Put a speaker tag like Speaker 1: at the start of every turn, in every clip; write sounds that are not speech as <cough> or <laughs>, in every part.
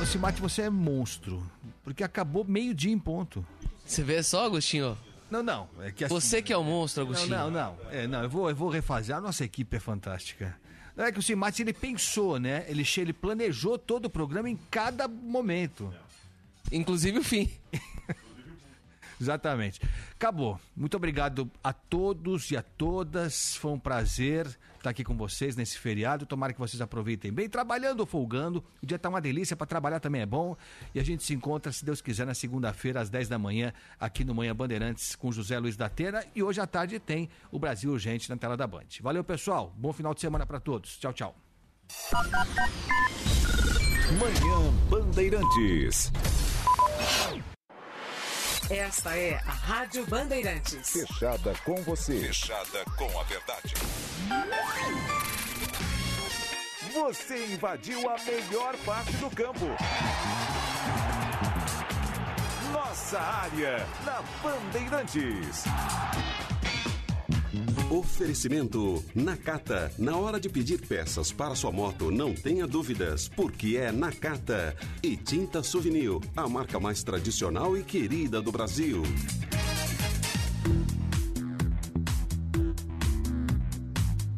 Speaker 1: Ô, Simate, você é monstro. Porque acabou meio-dia em ponto.
Speaker 2: Você vê só, Agostinho?
Speaker 1: Não, não.
Speaker 2: É que assim, Você que é o monstro, Agostinho.
Speaker 1: Não, não, não. É, não eu, vou, eu vou refazer. A nossa equipe é fantástica. Não é que o Simate ele pensou, né? Ele, ele planejou todo o programa em cada momento.
Speaker 2: Inclusive o fim. <laughs>
Speaker 1: Exatamente. Acabou. Muito obrigado a todos e a todas. Foi um prazer estar aqui com vocês nesse feriado. Tomara que vocês aproveitem bem, trabalhando ou folgando. O dia está uma delícia, para trabalhar também é bom. E a gente se encontra, se Deus quiser, na segunda-feira, às 10 da manhã, aqui no Manhã Bandeirantes, com José Luiz da Tena. E hoje à tarde tem o Brasil Urgente na tela da Band. Valeu, pessoal. Bom final de semana para todos. Tchau, tchau.
Speaker 3: Manhã Bandeirantes.
Speaker 4: Esta é a Rádio Bandeirantes.
Speaker 3: Fechada com você. Fechada com a verdade. Você invadiu a melhor parte do campo. Nossa área na Bandeirantes. Oferecimento Nakata. Na hora de pedir peças para sua moto, não tenha dúvidas, porque é Nakata. E Tinta Souvenir, a marca mais tradicional e querida do Brasil.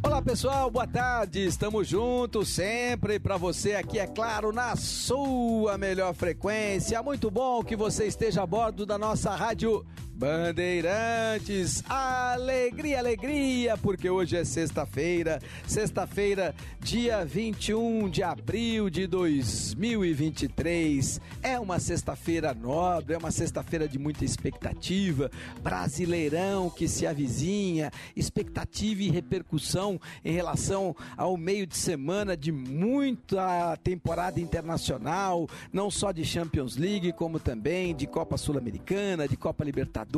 Speaker 5: Olá pessoal, boa tarde. Estamos juntos sempre para você aqui, é claro, na sua melhor frequência. Muito bom que você esteja a bordo da nossa rádio Bandeirantes, alegria, alegria, porque hoje é sexta-feira, sexta-feira, dia 21 de abril de 2023. É uma sexta-feira nobre, é uma sexta-feira de muita expectativa, brasileirão que se avizinha, expectativa e repercussão em relação ao meio de semana de muita temporada internacional, não só de Champions League, como também de Copa Sul-Americana, de Copa Libertadores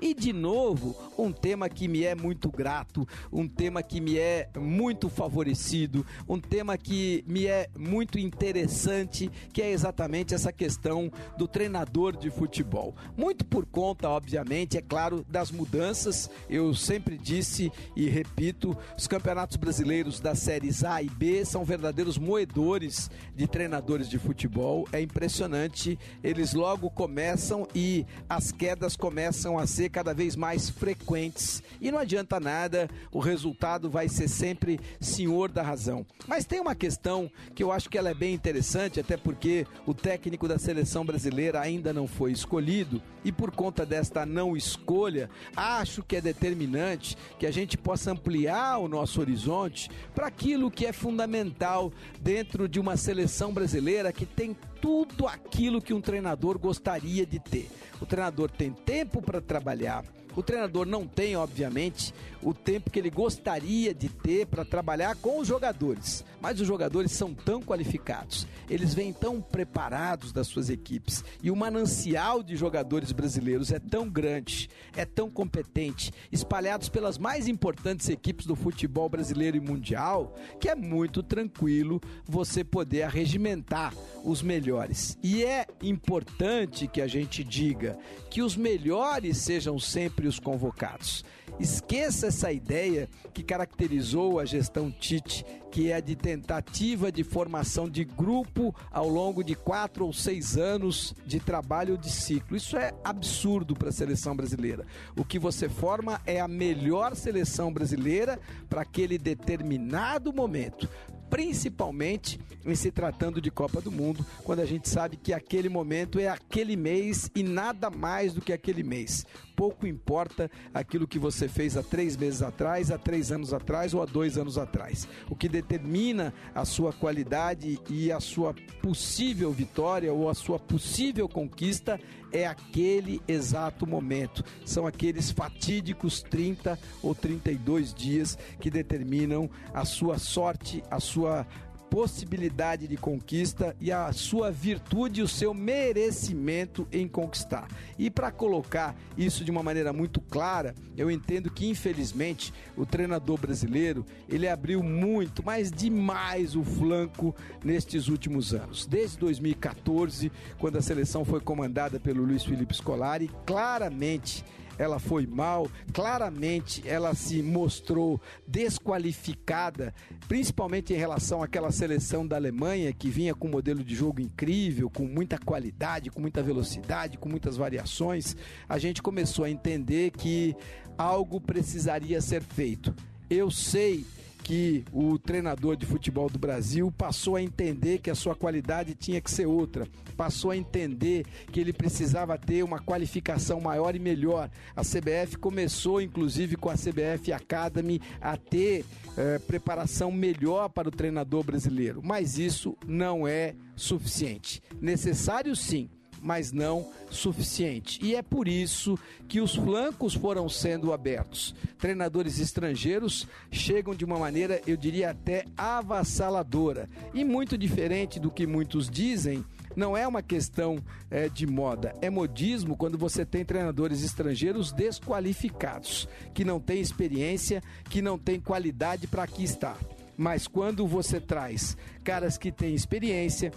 Speaker 5: E de novo, um tema que me é muito grato, um tema que me é muito favorecido, um tema que me é muito interessante, que é exatamente essa questão do treinador de futebol. Muito por conta, obviamente, é claro, das mudanças. Eu sempre disse e repito, os campeonatos brasileiros das séries A e B são verdadeiros moedores de treinadores de futebol. É impressionante, eles logo começam e as quedas começam a ser cada vez mais frequentes. E não adianta nada, o resultado vai ser sempre senhor da razão. Mas tem uma questão que eu acho que ela é bem interessante, até porque o técnico da seleção brasileira ainda não foi escolhido, e por conta desta não escolha, acho que é determinante que a gente possa ampliar o nosso horizonte para aquilo que é fundamental dentro de uma seleção brasileira que tem tudo aquilo que um treinador gostaria de ter. O treinador tem tempo para trabalhar, o treinador não tem, obviamente, o tempo que ele gostaria de ter para trabalhar com os jogadores, mas os jogadores são tão qualificados, eles vêm tão preparados das suas equipes e o manancial de jogadores brasileiros é tão grande, é tão competente, espalhados pelas mais importantes equipes do futebol brasileiro e mundial, que é muito tranquilo você poder arregimentar os melhores. E é importante que a gente diga que os melhores sejam sempre os convocados. Esqueça essa ideia que caracterizou a gestão Tite, que é a de tentativa de formação de grupo ao longo de quatro ou seis anos de trabalho de ciclo. Isso é absurdo para a seleção brasileira. O que você forma é a melhor seleção brasileira para aquele determinado momento principalmente em se tratando de Copa do Mundo, quando a gente sabe que aquele momento é aquele mês e nada mais do que aquele mês. Pouco importa aquilo que você fez há três meses atrás, há três anos atrás ou há dois anos atrás. O que determina a sua qualidade e a sua possível vitória ou a sua possível conquista é aquele exato momento. São aqueles fatídicos 30 ou 32 dias que determinam a sua sorte, a sua possibilidade de conquista e a sua virtude e o seu merecimento em conquistar. E para colocar isso de uma maneira muito clara, eu entendo que infelizmente o treinador brasileiro, ele abriu muito, mas demais o flanco nestes últimos anos. Desde 2014, quando a seleção foi comandada pelo Luiz Felipe Scolari, claramente ela foi mal, claramente ela se mostrou desqualificada, principalmente em relação àquela seleção da Alemanha que vinha com um modelo de jogo incrível, com muita qualidade, com muita velocidade, com muitas variações. A gente começou a entender que algo precisaria ser feito. Eu sei que o treinador de futebol do Brasil passou a entender que a sua qualidade tinha que ser outra, passou a entender que ele precisava ter uma qualificação maior e melhor. A CBF começou, inclusive, com a CBF Academy, a ter eh, preparação melhor para o treinador brasileiro, mas isso não é suficiente. Necessário sim, mas não suficiente. E é por isso que os flancos foram sendo abertos. Treinadores estrangeiros chegam de uma maneira, eu diria até avassaladora. E muito diferente do que muitos dizem, não é uma questão é, de moda, é modismo quando você tem treinadores estrangeiros desqualificados, que não têm experiência, que não têm qualidade para aqui estar. Mas quando você traz caras que têm experiência,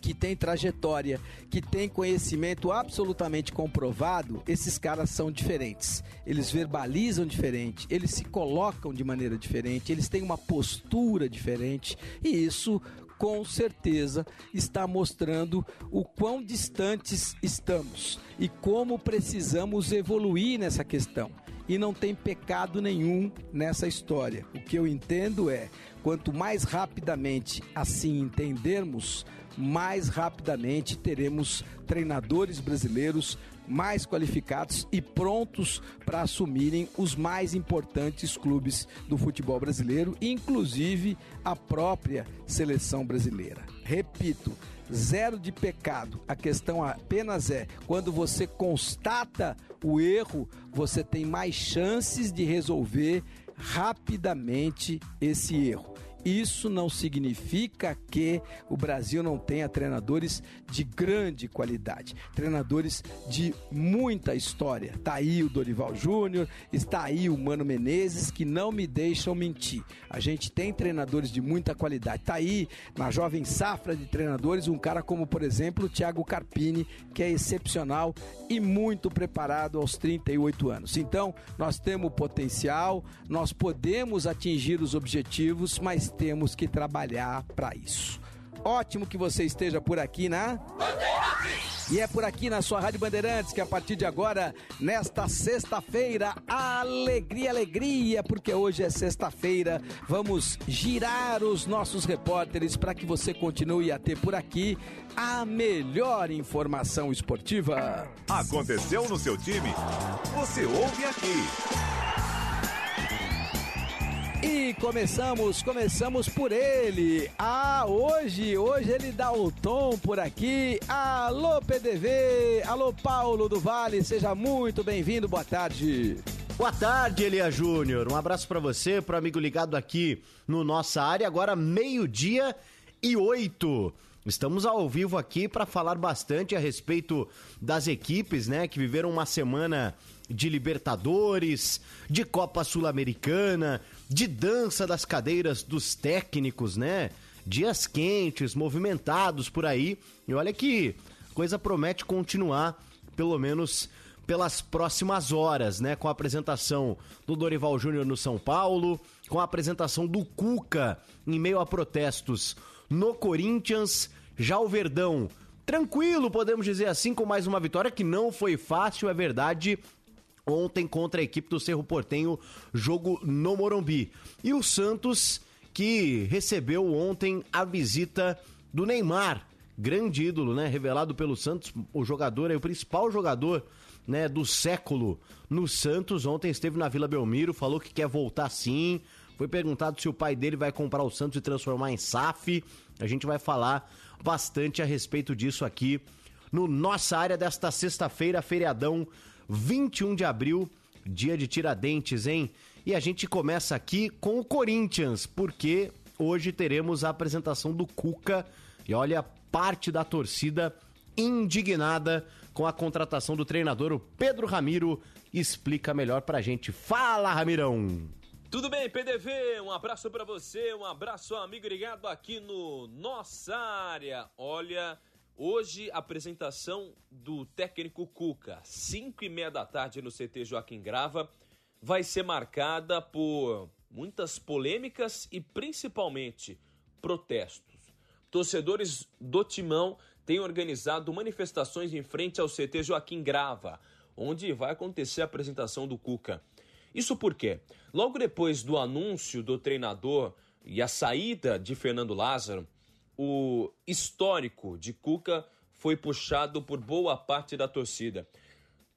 Speaker 5: que tem trajetória, que tem conhecimento absolutamente comprovado, esses caras são diferentes. Eles verbalizam diferente, eles se colocam de maneira diferente, eles têm uma postura diferente e isso com certeza está mostrando o quão distantes estamos e como precisamos evoluir nessa questão. E não tem pecado nenhum nessa história. O que eu entendo é, quanto mais rapidamente assim entendermos, mais rapidamente teremos treinadores brasileiros mais qualificados e prontos para assumirem os mais importantes clubes do futebol brasileiro, inclusive a própria seleção brasileira. Repito, zero de pecado. A questão apenas é quando você constata o erro, você tem mais chances de resolver rapidamente esse erro. Isso não significa que o Brasil não tenha treinadores de grande qualidade, treinadores de muita história. Está aí o Dorival Júnior, está aí o Mano Menezes, que não me deixam mentir. A gente tem treinadores de muita qualidade. Está aí na jovem safra de treinadores um cara como, por exemplo, o Thiago Carpini, que é excepcional e muito preparado aos 38 anos. Então, nós temos potencial, nós podemos atingir os objetivos, mas temos que trabalhar para isso. Ótimo que você esteja por aqui na. E é por aqui na sua Rádio Bandeirantes que a partir de agora, nesta sexta-feira, alegria, alegria, porque hoje é sexta-feira, vamos girar os nossos repórteres para que você continue a ter por aqui a melhor informação esportiva.
Speaker 6: Aconteceu no seu time? Você ouve aqui.
Speaker 5: E começamos, começamos por ele. Ah, hoje, hoje ele dá o tom por aqui. Alô PDV, alô Paulo do Vale, seja muito bem-vindo. Boa tarde.
Speaker 7: Boa tarde, Elia Júnior. Um abraço para você, para amigo ligado aqui no nossa área. Agora meio-dia e oito. Estamos ao vivo aqui para falar bastante a respeito das equipes, né, que viveram uma semana de Libertadores, de Copa Sul-Americana, de dança das cadeiras dos técnicos, né? Dias quentes, movimentados por aí. E olha que coisa promete continuar, pelo menos pelas próximas horas, né? Com a apresentação do Dorival Júnior no São Paulo, com a apresentação do Cuca em meio a protestos no Corinthians, já o Verdão tranquilo, podemos dizer assim, com mais uma vitória que não foi fácil, é verdade, ontem contra a equipe do Cerro Portenho, jogo no Morumbi. E o Santos, que recebeu ontem a visita do Neymar, grande ídolo, né? Revelado pelo Santos, o jogador, é o principal jogador né, do século no Santos. Ontem esteve na Vila Belmiro, falou que quer voltar sim. Foi perguntado se o pai dele vai comprar o Santos e transformar em SAF. A gente vai falar bastante a respeito disso aqui no nossa área desta sexta-feira, feriadão 21 de abril, dia de Tiradentes, hein? E a gente começa aqui com o Corinthians, porque hoje teremos a apresentação do Cuca e olha, parte da torcida indignada com a contratação do treinador, o Pedro Ramiro, explica melhor pra gente. Fala, Ramirão!
Speaker 8: Tudo bem, PDV? Um abraço para você, um abraço amigo ligado aqui no Nossa Área. Olha, Hoje, apresentação do técnico Cuca, 5 e meia da tarde no CT Joaquim Grava, vai ser marcada por muitas polêmicas e principalmente protestos. Torcedores do Timão têm organizado manifestações em frente ao CT Joaquim Grava, onde vai acontecer a apresentação do Cuca. Isso porque, logo depois do anúncio do treinador e a saída de Fernando Lázaro, o histórico de Cuca foi puxado por boa parte da torcida.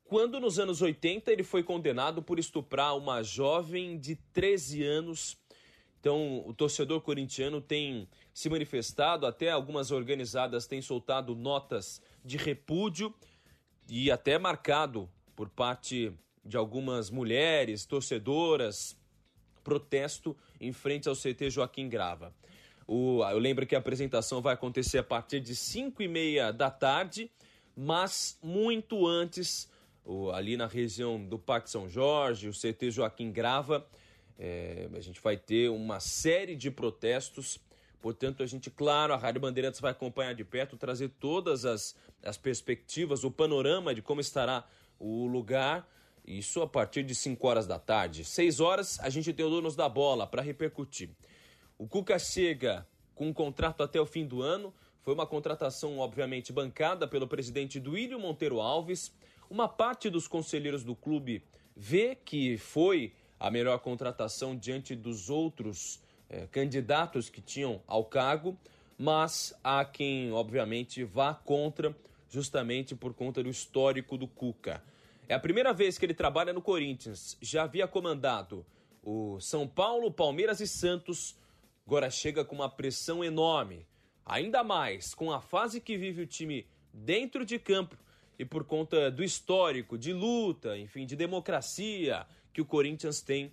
Speaker 8: Quando nos anos 80 ele foi condenado por estuprar uma jovem de 13 anos. Então, o torcedor corintiano tem se manifestado, até algumas organizadas têm soltado notas de repúdio e até marcado por parte de algumas mulheres torcedoras protesto em frente ao CT Joaquim Grava. O, eu lembro que a apresentação vai acontecer a partir de 5 e meia da tarde, mas muito antes, o, ali na região do Parque São Jorge, o CT Joaquim Grava, é, a gente vai ter uma série de protestos. Portanto, a gente, claro, a Rádio Bandeirantes vai acompanhar de perto, trazer todas as, as perspectivas, o panorama de como estará o lugar. Isso a partir de 5 horas da tarde. 6 horas, a gente tem o Donos da Bola para repercutir. O Cuca chega com um contrato até o fim do ano. Foi uma contratação, obviamente, bancada pelo presidente Duílio Monteiro Alves. Uma parte dos conselheiros do clube vê que foi a melhor contratação diante dos outros eh, candidatos que tinham ao cargo, mas há quem, obviamente, vá contra, justamente por conta do histórico do Cuca. É a primeira vez que ele trabalha no Corinthians. Já havia comandado o São Paulo, Palmeiras e Santos agora chega com uma pressão enorme. Ainda mais com a fase que vive o time dentro de campo e por conta do histórico de luta, enfim, de democracia que o Corinthians tem.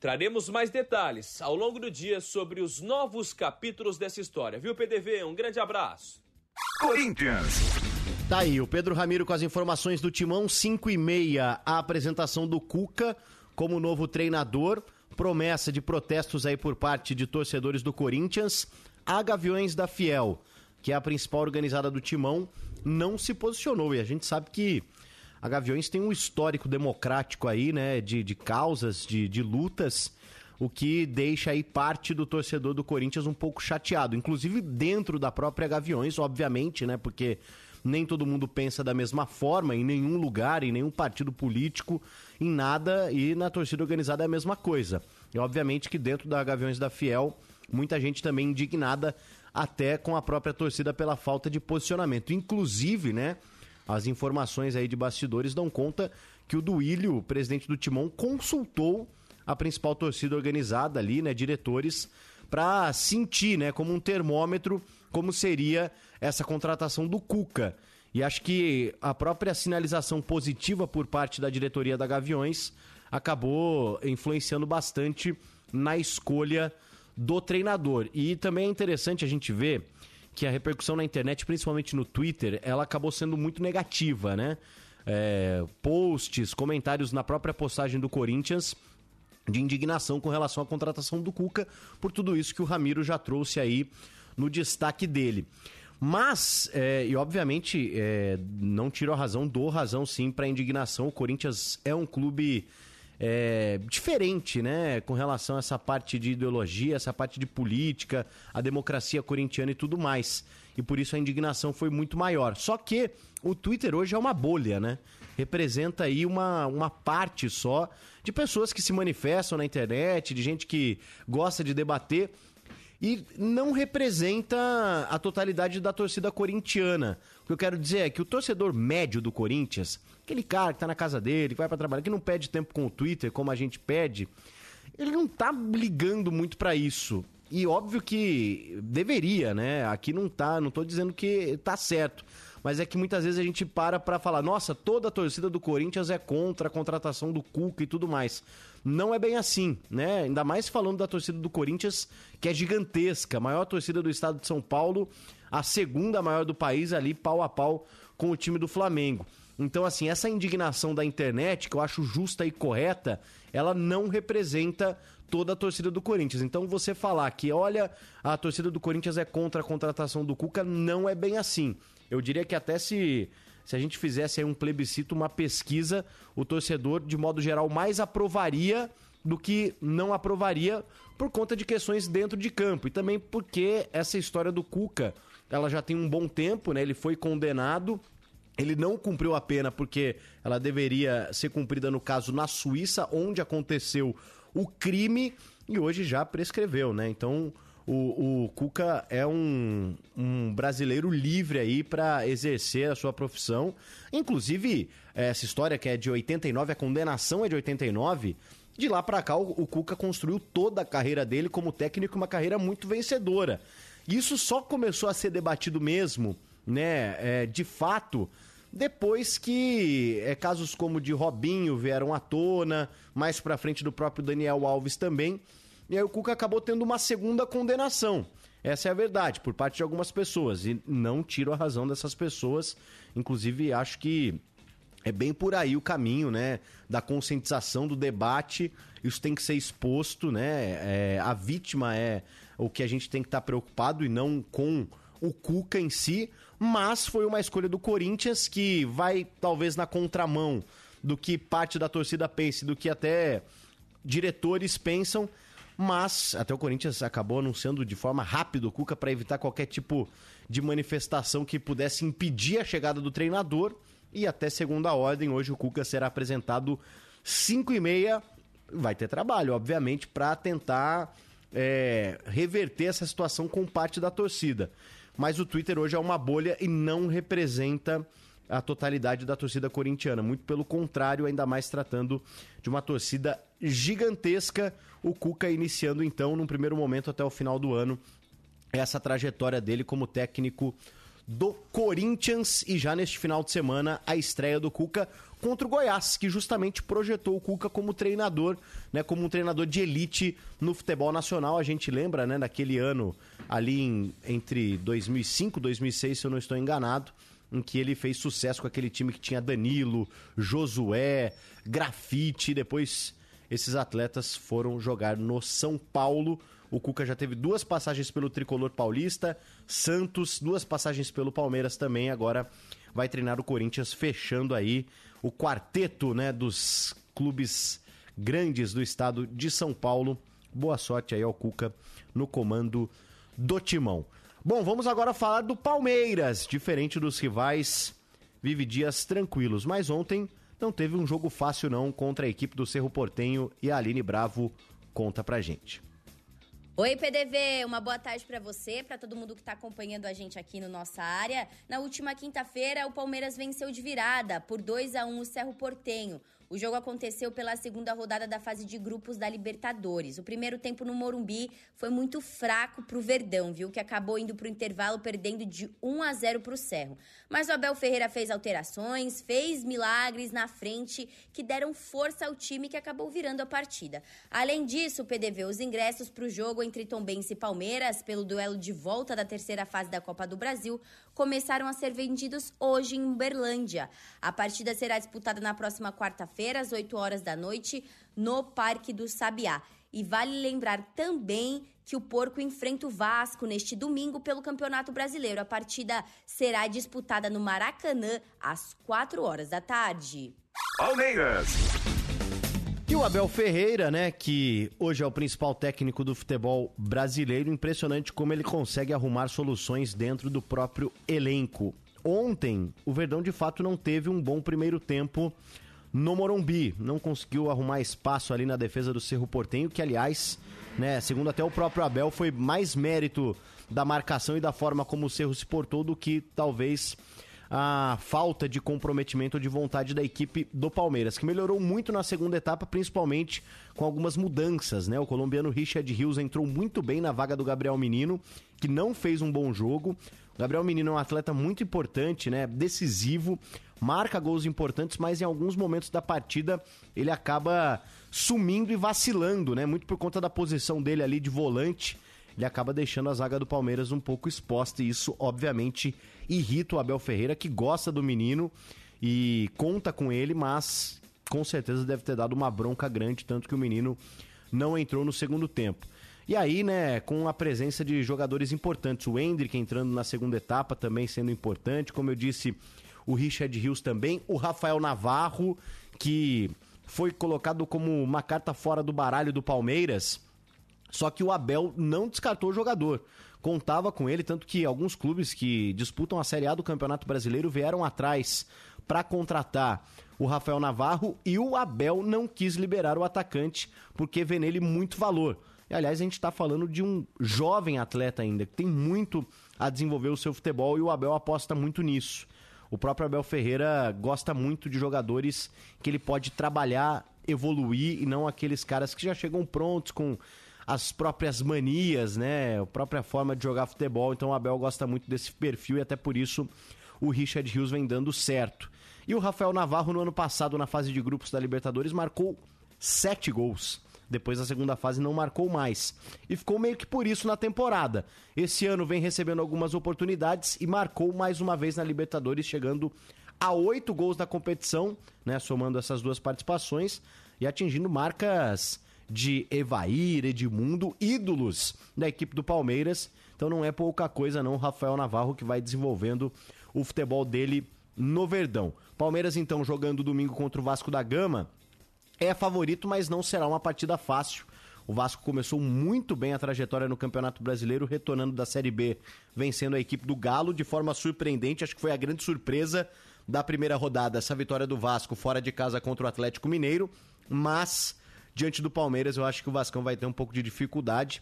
Speaker 8: Traremos mais detalhes ao longo do dia sobre os novos capítulos dessa história. Viu, PDV? Um grande abraço.
Speaker 6: Corinthians.
Speaker 7: Tá aí, o Pedro Ramiro com as informações do Timão, 5 e meia, a apresentação do Cuca como novo treinador promessa de protestos aí por parte de torcedores do Corinthians, a Gaviões da Fiel, que é a principal organizada do Timão, não se posicionou. E a gente sabe que a Gaviões tem um histórico democrático aí, né, de, de causas, de, de lutas, o que deixa aí parte do torcedor do Corinthians um pouco chateado, inclusive dentro da própria Gaviões, obviamente, né, porque nem todo mundo pensa da mesma forma em nenhum lugar, em nenhum partido político, em nada, e na torcida organizada é a mesma coisa. E obviamente que dentro da Gaviões da Fiel, muita gente também indignada até com a própria torcida pela falta de posicionamento. Inclusive, né, as informações aí de bastidores dão conta que o Duílio, presidente do Timão, consultou a principal torcida organizada ali, né, diretores, para sentir, né, como um termômetro, como seria essa contratação do Cuca. E acho que a própria sinalização positiva por parte da diretoria da Gaviões acabou influenciando bastante na escolha do treinador. E também é interessante a gente ver que a repercussão na internet, principalmente no Twitter, ela acabou sendo muito negativa, né? É, posts, comentários na própria postagem do Corinthians de indignação com relação à contratação do Cuca, por tudo isso que o Ramiro já trouxe aí no destaque dele. Mas, é, e obviamente, é, não tiro a razão, dou razão sim para indignação. O Corinthians é um clube é, diferente, né, com relação a essa parte de ideologia, essa parte de política, a democracia corintiana e tudo mais. E por isso a indignação foi muito maior. Só que o Twitter hoje é uma bolha, né? Representa aí uma, uma parte só de pessoas que se manifestam na internet, de gente que gosta de debater e não representa a totalidade da torcida corintiana. O que eu quero dizer é que o torcedor médio do Corinthians, aquele cara que tá na casa dele, que vai para trabalhar, que não pede tempo com o Twitter como a gente pede, ele não tá ligando muito para isso. E óbvio que deveria, né? Aqui não tá, não tô dizendo que tá certo mas é que muitas vezes a gente para para falar, nossa, toda a torcida do Corinthians é contra a contratação do Cuca e tudo mais. Não é bem assim, né? Ainda mais falando da torcida do Corinthians, que é gigantesca, a maior torcida do estado de São Paulo, a segunda maior do país ali, pau a pau com o time do Flamengo. Então, assim, essa indignação da internet, que eu acho justa e correta, ela não representa toda a torcida do Corinthians. Então, você falar que, olha, a torcida do Corinthians é contra a contratação do Cuca, não é bem assim. Eu diria que até se, se a gente fizesse aí um plebiscito, uma pesquisa, o torcedor, de modo geral, mais aprovaria do que não aprovaria por conta de questões dentro de campo. E também porque essa história do Cuca, ela já tem um bom tempo, né? Ele foi condenado ele não cumpriu a pena porque ela deveria ser cumprida, no caso, na Suíça, onde aconteceu o crime e hoje já prescreveu, né? Então o, o Cuca é um, um brasileiro livre aí para exercer a sua profissão. Inclusive, essa história que é de 89, a condenação é de 89. De lá para cá, o, o Cuca construiu toda a carreira dele como técnico, uma carreira muito vencedora. Isso só começou a ser debatido mesmo, né? É, de fato, depois que é, casos como de Robinho vieram à tona, mais pra frente do próprio Daniel Alves também, e aí o Cuca acabou tendo uma segunda condenação. Essa é a verdade, por parte de algumas pessoas. E não tiro a razão dessas pessoas. Inclusive, acho que é bem por aí o caminho, né? Da conscientização, do debate. Isso tem que ser exposto, né? É, a vítima é o que a gente tem que estar tá preocupado e não com o Cuca em si mas foi uma escolha do Corinthians que vai talvez na contramão do que parte da torcida pense, do que até diretores pensam, mas até o Corinthians acabou anunciando de forma rápida o Cuca para evitar qualquer tipo de manifestação que pudesse impedir a chegada do treinador. E até segunda ordem hoje o Cuca será apresentado 5 e meia. Vai ter trabalho obviamente para tentar é, reverter essa situação com parte da torcida mas o Twitter hoje é uma bolha e não representa a totalidade da torcida corintiana. Muito pelo contrário, ainda mais tratando de uma torcida gigantesca. O Cuca iniciando então, num primeiro momento até o final do ano, essa trajetória dele como técnico do Corinthians e já neste final de semana a estreia do Cuca contra o Goiás, que justamente projetou o Cuca como treinador, né, como um treinador de elite no futebol nacional. A gente lembra, né, daquele ano ali em, entre 2005 e 2006, se eu não estou enganado, em que ele fez sucesso com aquele time que tinha Danilo, Josué, Grafite, depois esses atletas foram jogar no São Paulo. O Cuca já teve duas passagens pelo tricolor paulista, Santos, duas passagens pelo Palmeiras também. Agora vai treinar o Corinthians, fechando aí o quarteto né, dos clubes grandes do estado de São Paulo. Boa sorte aí ao Cuca no comando do Timão. Bom, vamos agora falar do Palmeiras. Diferente dos rivais, vive dias tranquilos. Mas ontem não teve um jogo fácil não contra a equipe do Cerro Portenho e a Aline Bravo conta pra gente.
Speaker 9: Oi, PDV, uma boa tarde para você, para todo mundo que está acompanhando a gente aqui no nossa área. Na última quinta-feira, o Palmeiras venceu de virada por 2 a 1 o Cerro Portenho. O jogo aconteceu pela segunda rodada da fase de grupos da Libertadores. O primeiro tempo no Morumbi foi muito fraco pro Verdão, viu? Que acabou indo pro intervalo perdendo de 1 a 0 pro Cerro. Mas o Abel Ferreira fez alterações, fez milagres na frente que deram força ao time que acabou virando a partida. Além disso, o PDV, os ingressos pro jogo entre Tombense e Palmeiras pelo duelo de volta da terceira fase da Copa do Brasil começaram a ser vendidos hoje em Uberlândia. A partida será disputada na próxima quarta-feira, às 8 horas da noite, no Parque do Sabiá. E vale lembrar também que o Porco enfrenta o Vasco neste domingo pelo Campeonato Brasileiro. A partida será disputada no Maracanã às 4 horas da tarde.
Speaker 6: Palmeiras.
Speaker 7: E o Abel Ferreira, né, que hoje é o principal técnico do futebol brasileiro, impressionante como ele consegue arrumar soluções dentro do próprio elenco. Ontem, o Verdão de fato não teve um bom primeiro tempo no Morumbi, não conseguiu arrumar espaço ali na defesa do Cerro Portenho, que aliás, né, segundo até o próprio Abel, foi mais mérito da marcação e da forma como o Cerro se portou do que talvez a falta de comprometimento de vontade da equipe do Palmeiras, que melhorou muito na segunda etapa, principalmente com algumas mudanças, né? O colombiano Richard Rios entrou muito bem na vaga do Gabriel Menino, que não fez um bom jogo. O Gabriel Menino é um atleta muito importante, né? Decisivo, marca gols importantes, mas em alguns momentos da partida ele acaba sumindo e vacilando, né? Muito por conta da posição dele ali de volante ele acaba deixando a zaga do Palmeiras um pouco exposta e isso, obviamente, irrita o Abel Ferreira, que gosta do menino e conta com ele, mas com certeza deve ter dado uma bronca grande, tanto que o menino não entrou no segundo tempo. E aí, né, com a presença de jogadores importantes, o Hendrick entrando na segunda etapa também sendo importante, como eu disse, o Richard Rios também, o Rafael Navarro, que foi colocado como uma carta fora do baralho do Palmeiras, só que o Abel não descartou o jogador. Contava com ele, tanto que alguns clubes que disputam a Série A do Campeonato Brasileiro vieram atrás para contratar o Rafael Navarro e o Abel não quis liberar o atacante porque vê nele muito valor. E, aliás, a gente está falando de um jovem atleta ainda, que tem muito a desenvolver o seu futebol e o Abel aposta muito nisso. O próprio Abel Ferreira gosta muito de jogadores que ele pode trabalhar, evoluir e não aqueles caras que já chegam prontos com as próprias manias, né? A própria forma de jogar futebol. Então o Abel gosta muito desse perfil e até por isso o Richard Rios vem dando certo. E o Rafael Navarro, no ano passado, na fase de grupos da Libertadores, marcou sete gols. Depois da segunda fase não marcou mais. E ficou meio que por isso na temporada. Esse ano vem recebendo algumas oportunidades e marcou mais uma vez na Libertadores, chegando a oito gols na competição, né? Somando essas duas participações e atingindo marcas de Evair, Edmundo, ídolos da equipe do Palmeiras. Então não é pouca coisa não, Rafael Navarro que vai desenvolvendo o futebol dele no Verdão. Palmeiras então jogando domingo contra o Vasco da Gama. É favorito, mas não será uma partida fácil. O Vasco começou muito bem a trajetória no Campeonato Brasileiro, retornando da Série B, vencendo a equipe do Galo de forma surpreendente. Acho que foi a grande surpresa da primeira rodada, essa vitória do Vasco fora de casa contra o Atlético Mineiro. Mas, diante do Palmeiras, eu acho que o Vascão vai ter um pouco de dificuldade.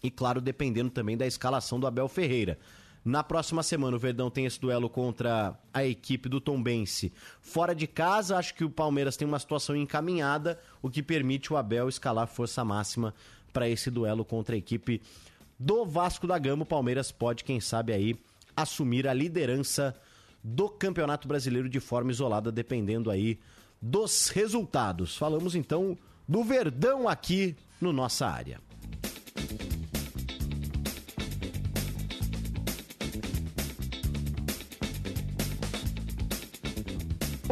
Speaker 7: E, claro, dependendo também da escalação do Abel Ferreira. Na próxima semana, o Verdão tem esse duelo contra a equipe do Tombense. Fora de casa, acho que o Palmeiras tem uma situação encaminhada, o que permite o Abel escalar força máxima para esse duelo contra a equipe do Vasco da Gama. O Palmeiras pode, quem sabe, aí assumir a liderança do Campeonato Brasileiro de forma isolada, dependendo aí dos resultados. Falamos então do Verdão aqui no nossa área.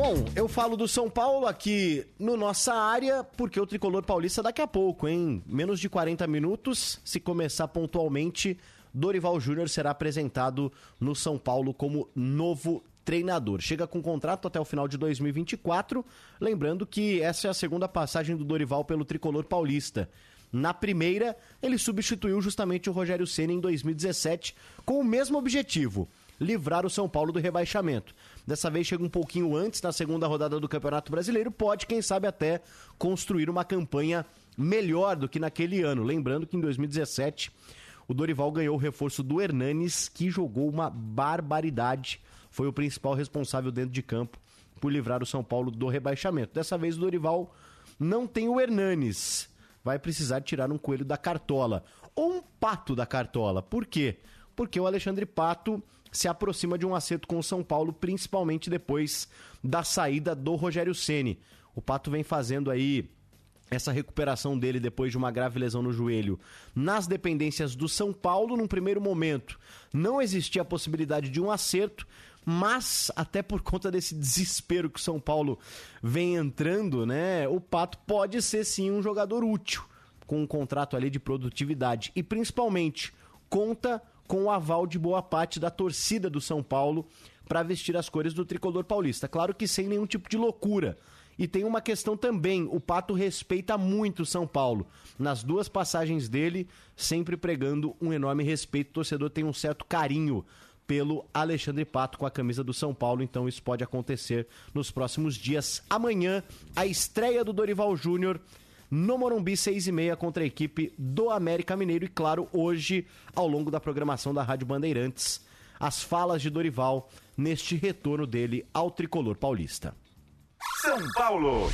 Speaker 7: Bom, eu falo do São Paulo aqui no nossa área, porque o tricolor paulista daqui a pouco, em menos de 40 minutos, se começar pontualmente, Dorival Júnior será apresentado no São Paulo como novo treinador. Chega com contrato até o final de 2024, lembrando que essa é a segunda passagem do Dorival pelo tricolor paulista. Na primeira, ele substituiu justamente o Rogério Ceni em 2017 com o mesmo objetivo, livrar o São Paulo do rebaixamento. Dessa vez chega um pouquinho antes, na segunda rodada do Campeonato Brasileiro, pode, quem sabe, até construir uma campanha melhor do que naquele ano. Lembrando que em 2017 o Dorival ganhou o reforço do Hernanes, que jogou uma barbaridade. Foi o principal responsável dentro de campo por livrar o São Paulo do rebaixamento. Dessa vez o Dorival não tem o Hernanes. Vai precisar tirar um coelho da cartola. Ou um pato da cartola. Por quê? Porque o Alexandre Pato se aproxima de um acerto com o São Paulo, principalmente depois da saída do Rogério Ceni. O Pato vem fazendo aí essa recuperação dele depois de uma grave lesão no joelho nas dependências do São Paulo num primeiro momento. Não existia a possibilidade de um acerto, mas até por conta desse desespero que o São Paulo vem entrando, né? O Pato pode ser sim um jogador útil com um contrato ali de produtividade e principalmente conta com o aval de boa parte da torcida do São Paulo para vestir as cores do tricolor paulista. Claro que sem nenhum tipo de loucura. E tem uma questão também: o Pato respeita muito o São Paulo. Nas duas passagens dele, sempre pregando um enorme respeito. O torcedor tem um certo carinho pelo Alexandre Pato com a camisa do São Paulo, então isso pode acontecer nos próximos dias. Amanhã, a estreia do Dorival Júnior no Morumbi, 6 e meia, contra a equipe do América Mineiro. E claro, hoje, ao longo da programação da Rádio Bandeirantes, as falas de Dorival neste retorno dele ao tricolor paulista.
Speaker 6: São Paulo.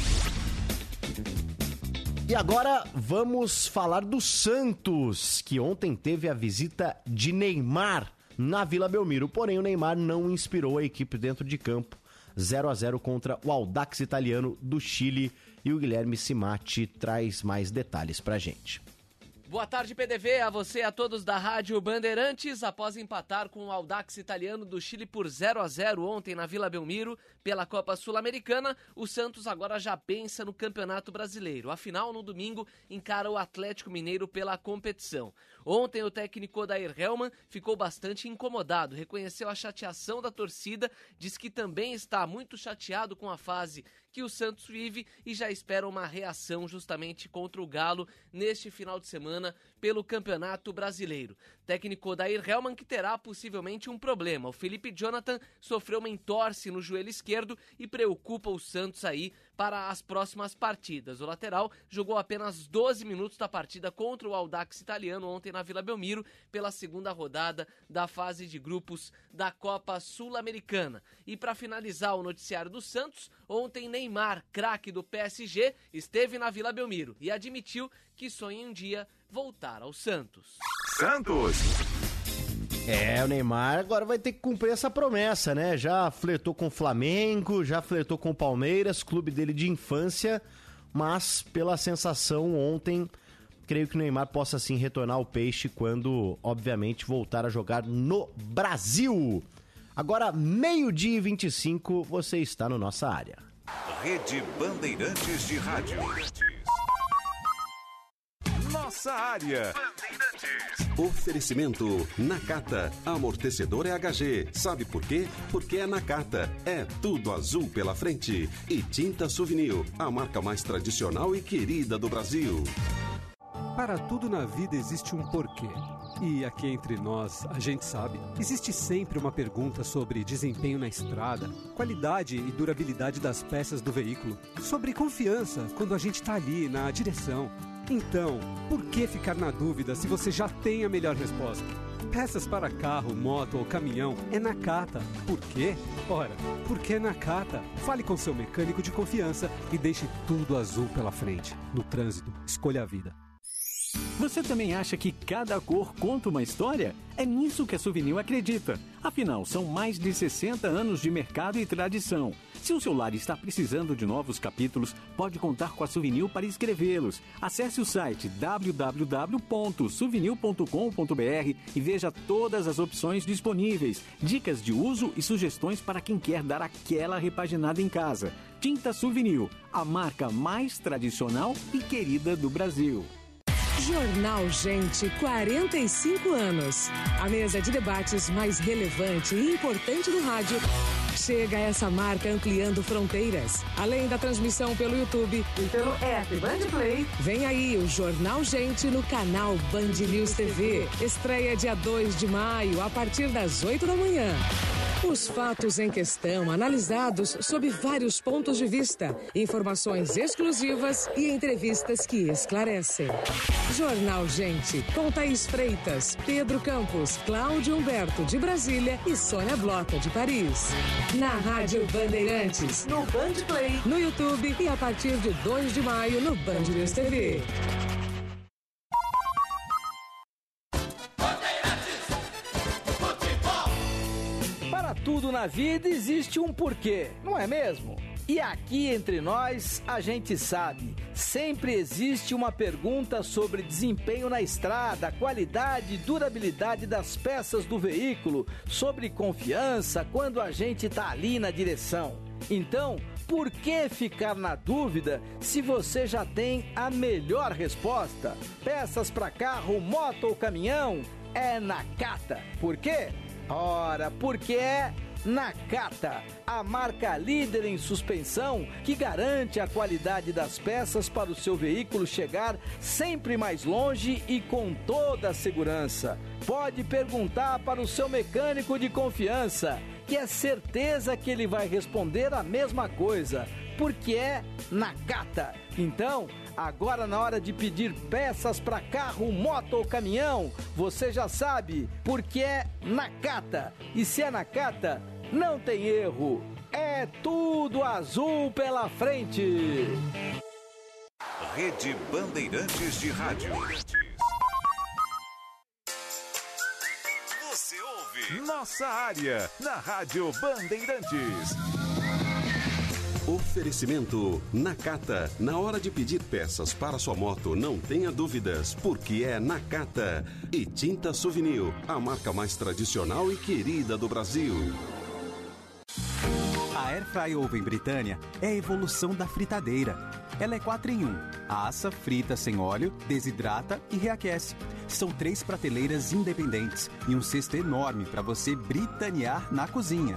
Speaker 7: E agora vamos falar do Santos, que ontem teve a visita de Neymar na Vila Belmiro. Porém, o Neymar não inspirou a equipe dentro de campo. 0 a 0 contra o Audax italiano do Chile e o Guilherme Simati traz mais detalhes pra gente.
Speaker 2: Boa tarde, PDV, a você e a todos da Rádio Bandeirantes. Após empatar com o Audax italiano do Chile por 0 a 0 ontem na Vila Belmiro pela Copa Sul-Americana, o Santos agora já pensa no Campeonato Brasileiro. Afinal, no domingo, encara o Atlético Mineiro pela competição. Ontem, o técnico Odair Helman ficou bastante incomodado, reconheceu a chateação da torcida, diz que também está muito chateado com a fase que o Santos vive e já espera uma reação justamente contra o Galo neste final de semana pelo Campeonato Brasileiro. Técnico Odair Helman que terá possivelmente um problema. O Felipe Jonathan sofreu uma entorse no joelho esquerdo e preocupa o Santos aí para as próximas partidas. O lateral jogou apenas 12 minutos da partida contra o Audax italiano ontem na Vila Belmiro pela segunda rodada da fase de grupos da Copa Sul-Americana. E para finalizar o noticiário do Santos, ontem Neymar, craque do PSG, esteve na Vila Belmiro e admitiu que sonha um dia voltar ao Santos.
Speaker 6: Santos.
Speaker 7: É, o Neymar agora vai ter que cumprir essa promessa, né? Já flertou com o Flamengo, já flertou com o Palmeiras, clube dele de infância, mas pela sensação ontem, creio que o Neymar possa sim retornar ao peixe quando, obviamente, voltar a jogar no Brasil. Agora, meio-dia e 25, você está no nossa área.
Speaker 6: Rede Bandeirantes de Rádio. Nossa área.
Speaker 3: Oferecimento Nakata, amortecedor EHG. Sabe por quê? Porque é Nakata. É tudo azul pela frente. E Tinta Souvenir, a marca mais tradicional e querida do Brasil.
Speaker 10: Para tudo na vida existe um porquê. E aqui entre nós, a gente sabe, existe sempre uma pergunta sobre desempenho na estrada, qualidade e durabilidade das peças do veículo, sobre confiança quando a gente está ali na direção. Então, por que ficar na dúvida se você já tem a melhor resposta? Peças para carro, moto ou caminhão é na Cata. Por quê? Ora, porque é na Cata. Fale com seu mecânico de confiança e deixe tudo azul pela frente. No trânsito, escolha a vida.
Speaker 11: Você também acha que cada cor conta uma história? É nisso que a Souvenir acredita. Afinal, são mais de 60 anos de mercado e tradição. Se o seu lar está precisando de novos capítulos, pode contar com a Souvenir para escrevê-los. Acesse o site www.souvenir.com.br e veja todas as opções disponíveis, dicas de uso e sugestões para quem quer dar aquela repaginada em casa. Tinta Souvenir, a marca mais tradicional e querida do Brasil.
Speaker 4: Jornal Gente, 45 anos. A mesa de debates mais relevante e importante do rádio. Chega essa marca ampliando fronteiras. Além da transmissão pelo YouTube e pelo app Band Play, vem aí o Jornal Gente no canal Band News TV. Estreia dia 2 de maio, a partir das 8 da manhã. Os fatos em questão analisados sob vários pontos de vista, informações exclusivas e entrevistas que esclarecem. Jornal Gente, com Thaís Freitas, Pedro Campos, Cláudio Humberto de Brasília e Sônia Blota de Paris. Na Rádio Bandeirantes, no Band Play, no YouTube e a partir de 2 de maio no Band News TV.
Speaker 5: Para tudo na vida existe um porquê, não é mesmo? E aqui entre nós, a gente sabe, sempre existe uma pergunta sobre desempenho na estrada, qualidade e durabilidade das peças do veículo, sobre confiança quando a gente tá ali na direção. Então, por que ficar na dúvida se você já tem a melhor resposta? Peças para carro, moto ou caminhão? É na Cata. Por quê? Ora, porque é Nakata, a marca líder em suspensão que garante a qualidade das peças para o seu veículo chegar sempre mais longe e com toda a segurança. Pode perguntar para o seu mecânico de confiança, que é certeza que ele vai responder a mesma coisa, porque é Nakata. Então, Agora, na hora de pedir peças para carro, moto ou caminhão, você já sabe, porque é Nakata. E se é Nakata, não tem erro. É tudo azul pela frente.
Speaker 6: Rede Bandeirantes de Rádio. Você ouve Nossa Área na Rádio Bandeirantes.
Speaker 3: Oferecimento Nakata. Na hora de pedir peças para sua moto, não tenha dúvidas, porque é Nakata. E Tinta Souvenir, a marca mais tradicional e querida do Brasil.
Speaker 12: A Air Fry Oven Britânia é a evolução da fritadeira. Ela é 4 em 1. Assa, frita sem óleo, desidrata e reaquece. São três prateleiras independentes e um cesto enorme para você britanear na cozinha.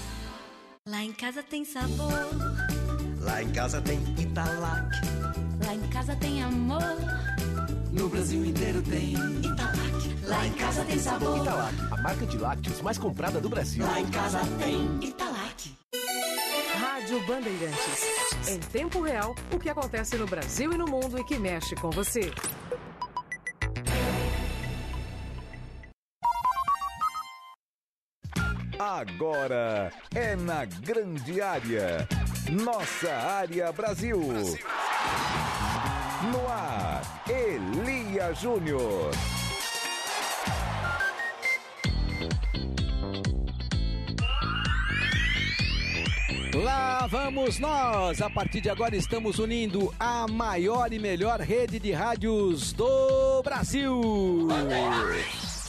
Speaker 13: Lá em casa tem sabor.
Speaker 14: Lá em casa tem Italac.
Speaker 13: Lá em casa tem amor.
Speaker 14: No Brasil inteiro tem
Speaker 13: Italac. Lá em casa tem sabor.
Speaker 14: Italac, a marca de lácteos mais comprada do Brasil.
Speaker 13: Lá em casa tem Italac.
Speaker 4: Rádio Bandeirantes. Em tempo real, o que acontece no Brasil e no mundo e que mexe com você.
Speaker 6: Agora é na grande área. Nossa área Brasil. No ar, Elia Júnior.
Speaker 5: Lá vamos nós! A partir de agora estamos unindo a maior e melhor rede de rádios do Brasil.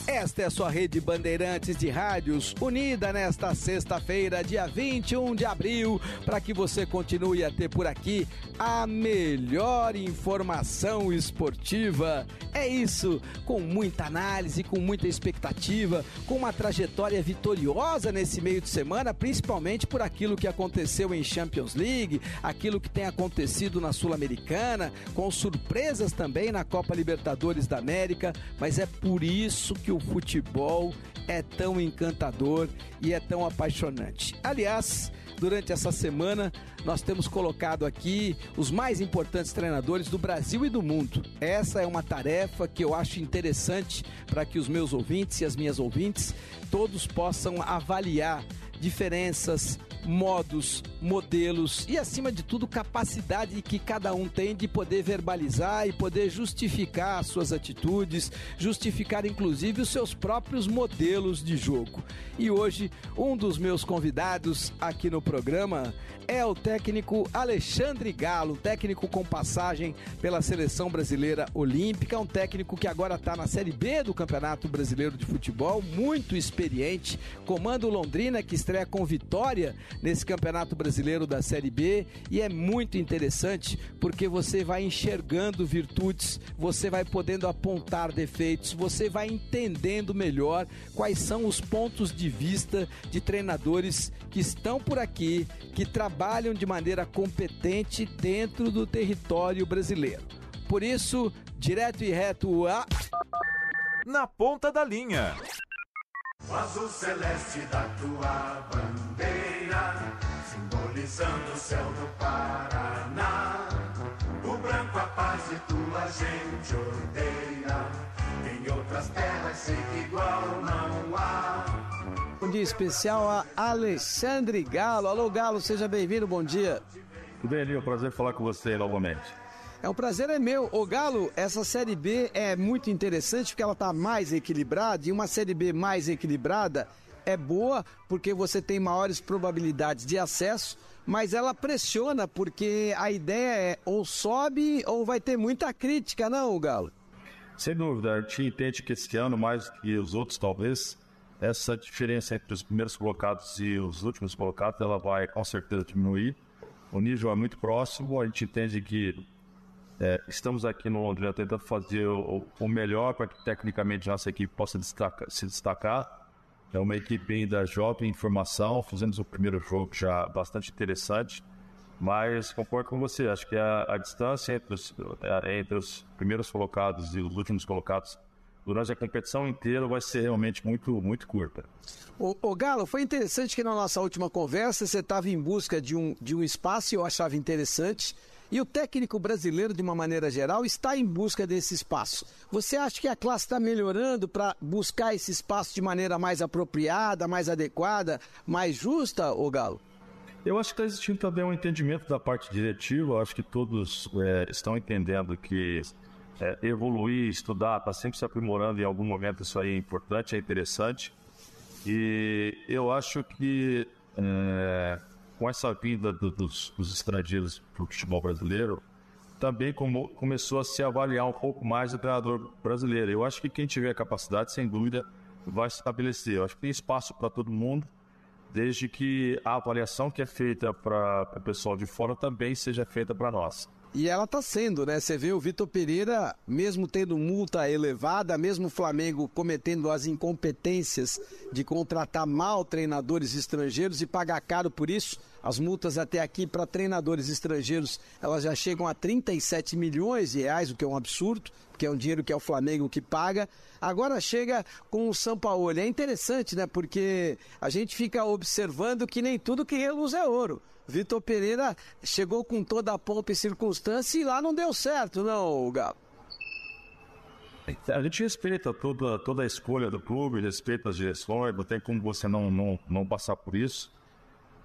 Speaker 5: Esta é a sua rede Bandeirantes de Rádios, unida nesta sexta-feira, dia 21 de abril, para que você continue a ter por aqui a melhor informação esportiva. É isso, com muita análise, com muita expectativa, com uma trajetória vitoriosa nesse meio de semana, principalmente por aquilo que aconteceu em Champions League, aquilo que tem acontecido na Sul-Americana, com surpresas também na Copa Libertadores da América, mas é por isso que o futebol é tão encantador e é tão apaixonante. Aliás, durante essa semana nós temos colocado aqui os mais importantes treinadores do Brasil e do mundo. Essa é uma tarefa que eu acho interessante para que os meus ouvintes e as minhas ouvintes todos possam avaliar diferenças, modos, modelos e, acima de tudo, capacidade que cada um tem de poder verbalizar e poder justificar as suas atitudes, justificar inclusive os seus próprios modelos de jogo. E hoje, um dos meus convidados aqui no programa é o técnico Alexandre Galo, técnico com passagem pela seleção brasileira olímpica, um técnico que agora está na Série B do Campeonato Brasileiro de Futebol, muito experiente, comando Londrina que estreia com vitória nesse Campeonato Brasileiro da Série B e é muito interessante porque você vai enxergando virtudes, você vai podendo apontar defeitos, você vai entendendo melhor quais são os pontos de vista de treinadores que estão por aqui, que trabalham de maneira competente dentro do território brasileiro. Por isso, direto e reto a.
Speaker 6: Na ponta da linha.
Speaker 15: O azul celeste da tua bandeira, simbolizando o céu do Paraná. O branco a paz e tua gente odeia. Em outras terras sei que igual não há.
Speaker 5: Um dia especial a Alexandre Galo. Alô, Galo, seja bem-vindo, bom dia.
Speaker 16: Tudo bem, Elinho? Prazer falar com você novamente.
Speaker 5: É um prazer é meu. Ô Galo, essa Série B é muito interessante porque ela está mais equilibrada e uma Série B mais equilibrada é boa porque você tem maiores probabilidades de acesso, mas ela pressiona porque a ideia é ou sobe ou vai ter muita crítica, não, Galo?
Speaker 16: Sem dúvida, a gente entende que esse ano, mais que os outros talvez, essa diferença entre os primeiros colocados e os últimos colocados, ela vai com certeza diminuir. o nível é muito próximo, a gente entende que é, estamos aqui no Londrina tentando fazer o, o melhor para que tecnicamente nossa equipe possa destaca- se destacar. É uma equipe ainda jovem em formação, fizemos o primeiro jogo já bastante interessante, mas concordo com você, acho que a, a distância entre os, é, entre os primeiros colocados e os últimos colocados durante a competição inteira vai ser realmente muito, muito curta.
Speaker 5: Ô, ô, Galo, foi interessante que na nossa última conversa você estava em busca de um, de um espaço e eu achava interessante. E o técnico brasileiro, de uma maneira geral, está em busca desse espaço. Você acha que a classe está melhorando para buscar esse espaço de maneira mais apropriada, mais adequada, mais justa, ô Galo?
Speaker 16: Eu acho que está existindo também um entendimento da parte diretiva. Eu acho que todos é, estão entendendo que é, evoluir, estudar, está sempre se aprimorando. Em algum momento isso aí é importante, é interessante. E eu acho que é, com essa vinda do- dos, dos estrangeiros para o futebol brasileiro, também como- começou a se avaliar um pouco mais o treinador brasileiro. Eu acho que quem tiver capacidade, sem dúvida, vai se estabelecer. Eu acho que tem espaço para todo mundo desde que a avaliação que é feita para o pessoal de fora também seja feita para nós.
Speaker 5: E ela está sendo, né? Você vê o Vitor Pereira, mesmo tendo multa elevada, mesmo o Flamengo cometendo as incompetências de contratar mal treinadores estrangeiros e pagar caro por isso. As multas até aqui para treinadores estrangeiros, elas já chegam a 37 milhões de reais, o que é um absurdo, porque é um dinheiro que é o Flamengo que paga. Agora chega com o Sampaoli. É interessante, né? Porque a gente fica observando que nem tudo que reluz é ouro. Vitor Pereira chegou com toda a pompa e circunstância e lá não deu certo, não, Galo.
Speaker 16: A gente respeita toda, toda a escolha do clube, respeita as direções, não tem como você não, não, não passar por isso.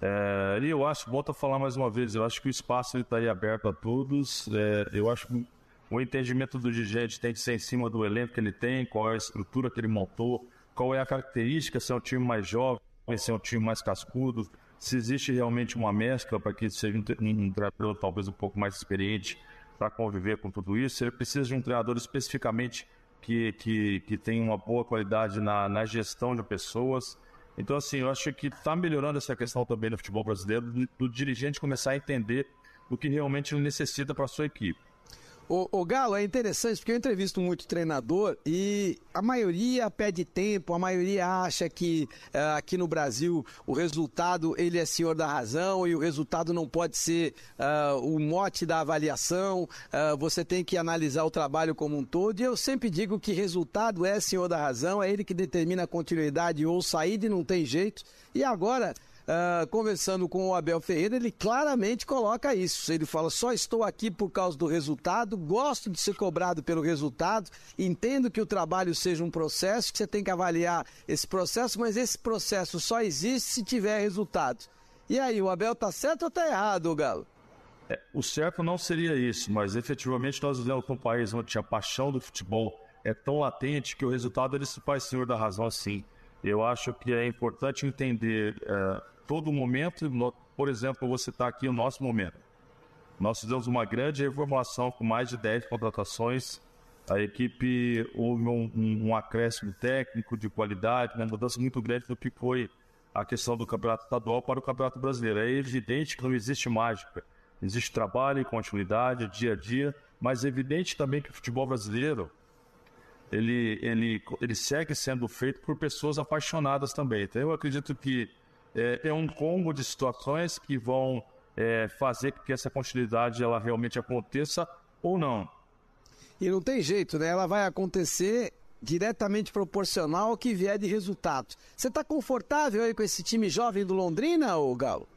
Speaker 16: É, e eu acho, volto a falar mais uma vez, eu acho que o espaço está aí aberto a todos. É, eu acho que o entendimento do dirigente tem que ser em cima do elenco que ele tem, qual é a estrutura que ele montou, qual é a característica, se é um time mais jovem, se é um time mais cascudo, se existe realmente uma mescla para que seja um, tre- treinador talvez um pouco mais experiente para conviver com tudo isso. Ele precisa de um treinador especificamente que, que, que tenha uma boa qualidade na, na gestão de pessoas. Então, assim, eu acho que está melhorando essa questão também no futebol brasileiro, do, do dirigente começar a entender o que realmente ele necessita para sua equipe.
Speaker 5: O, o Galo é interessante porque eu entrevisto muito treinador e a maioria pede tempo, a maioria acha que eh, aqui no Brasil o resultado ele é senhor da razão e o resultado não pode ser ah, o mote da avaliação. ah, você tem que analisar o trabalho como um todo. E eu sempre digo que resultado é senhor da razão, é ele que determina a continuidade ou saída e não tem jeito. E agora ah, conversando com o Abel Ferreira, ele claramente coloca isso. Ele fala: só estou aqui por causa do resultado, gosto de ser cobrado pelo resultado, entendo que o trabalho seja um processo, que você tem que avaliar esse processo, mas esse processo só existe se tiver resultado. E aí, o Abel tá certo ou tá errado, Galo?
Speaker 16: É, o certo não seria isso, mas efetivamente nós vivemos um país onde a paixão do futebol é tão latente que o resultado ele se faz senhor da razão assim. Eu acho que é importante entender é, todo momento, por exemplo, eu vou citar aqui o nosso momento. Nós fizemos uma grande reformulação com mais de 10 contratações. A equipe houve um, um- um acréscimo técnico de qualidade, uma mudança muito grande do que foi a questão do campeonato estadual para o campeonato brasileiro. É evidente que não existe mágica. Existe trabalho e continuidade, dia a dia, mas é evidente também que o futebol brasileiro ele, ele, ele segue sendo feito por pessoas apaixonadas também. Então eu acredito que é, é um combo de situações que vão é, fazer com que essa continuidade ela realmente aconteça ou não.
Speaker 5: E não tem jeito, né? Ela vai acontecer diretamente proporcional ao que vier de resultado. Você tá confortável aí com esse time jovem do Londrina, ô Galo?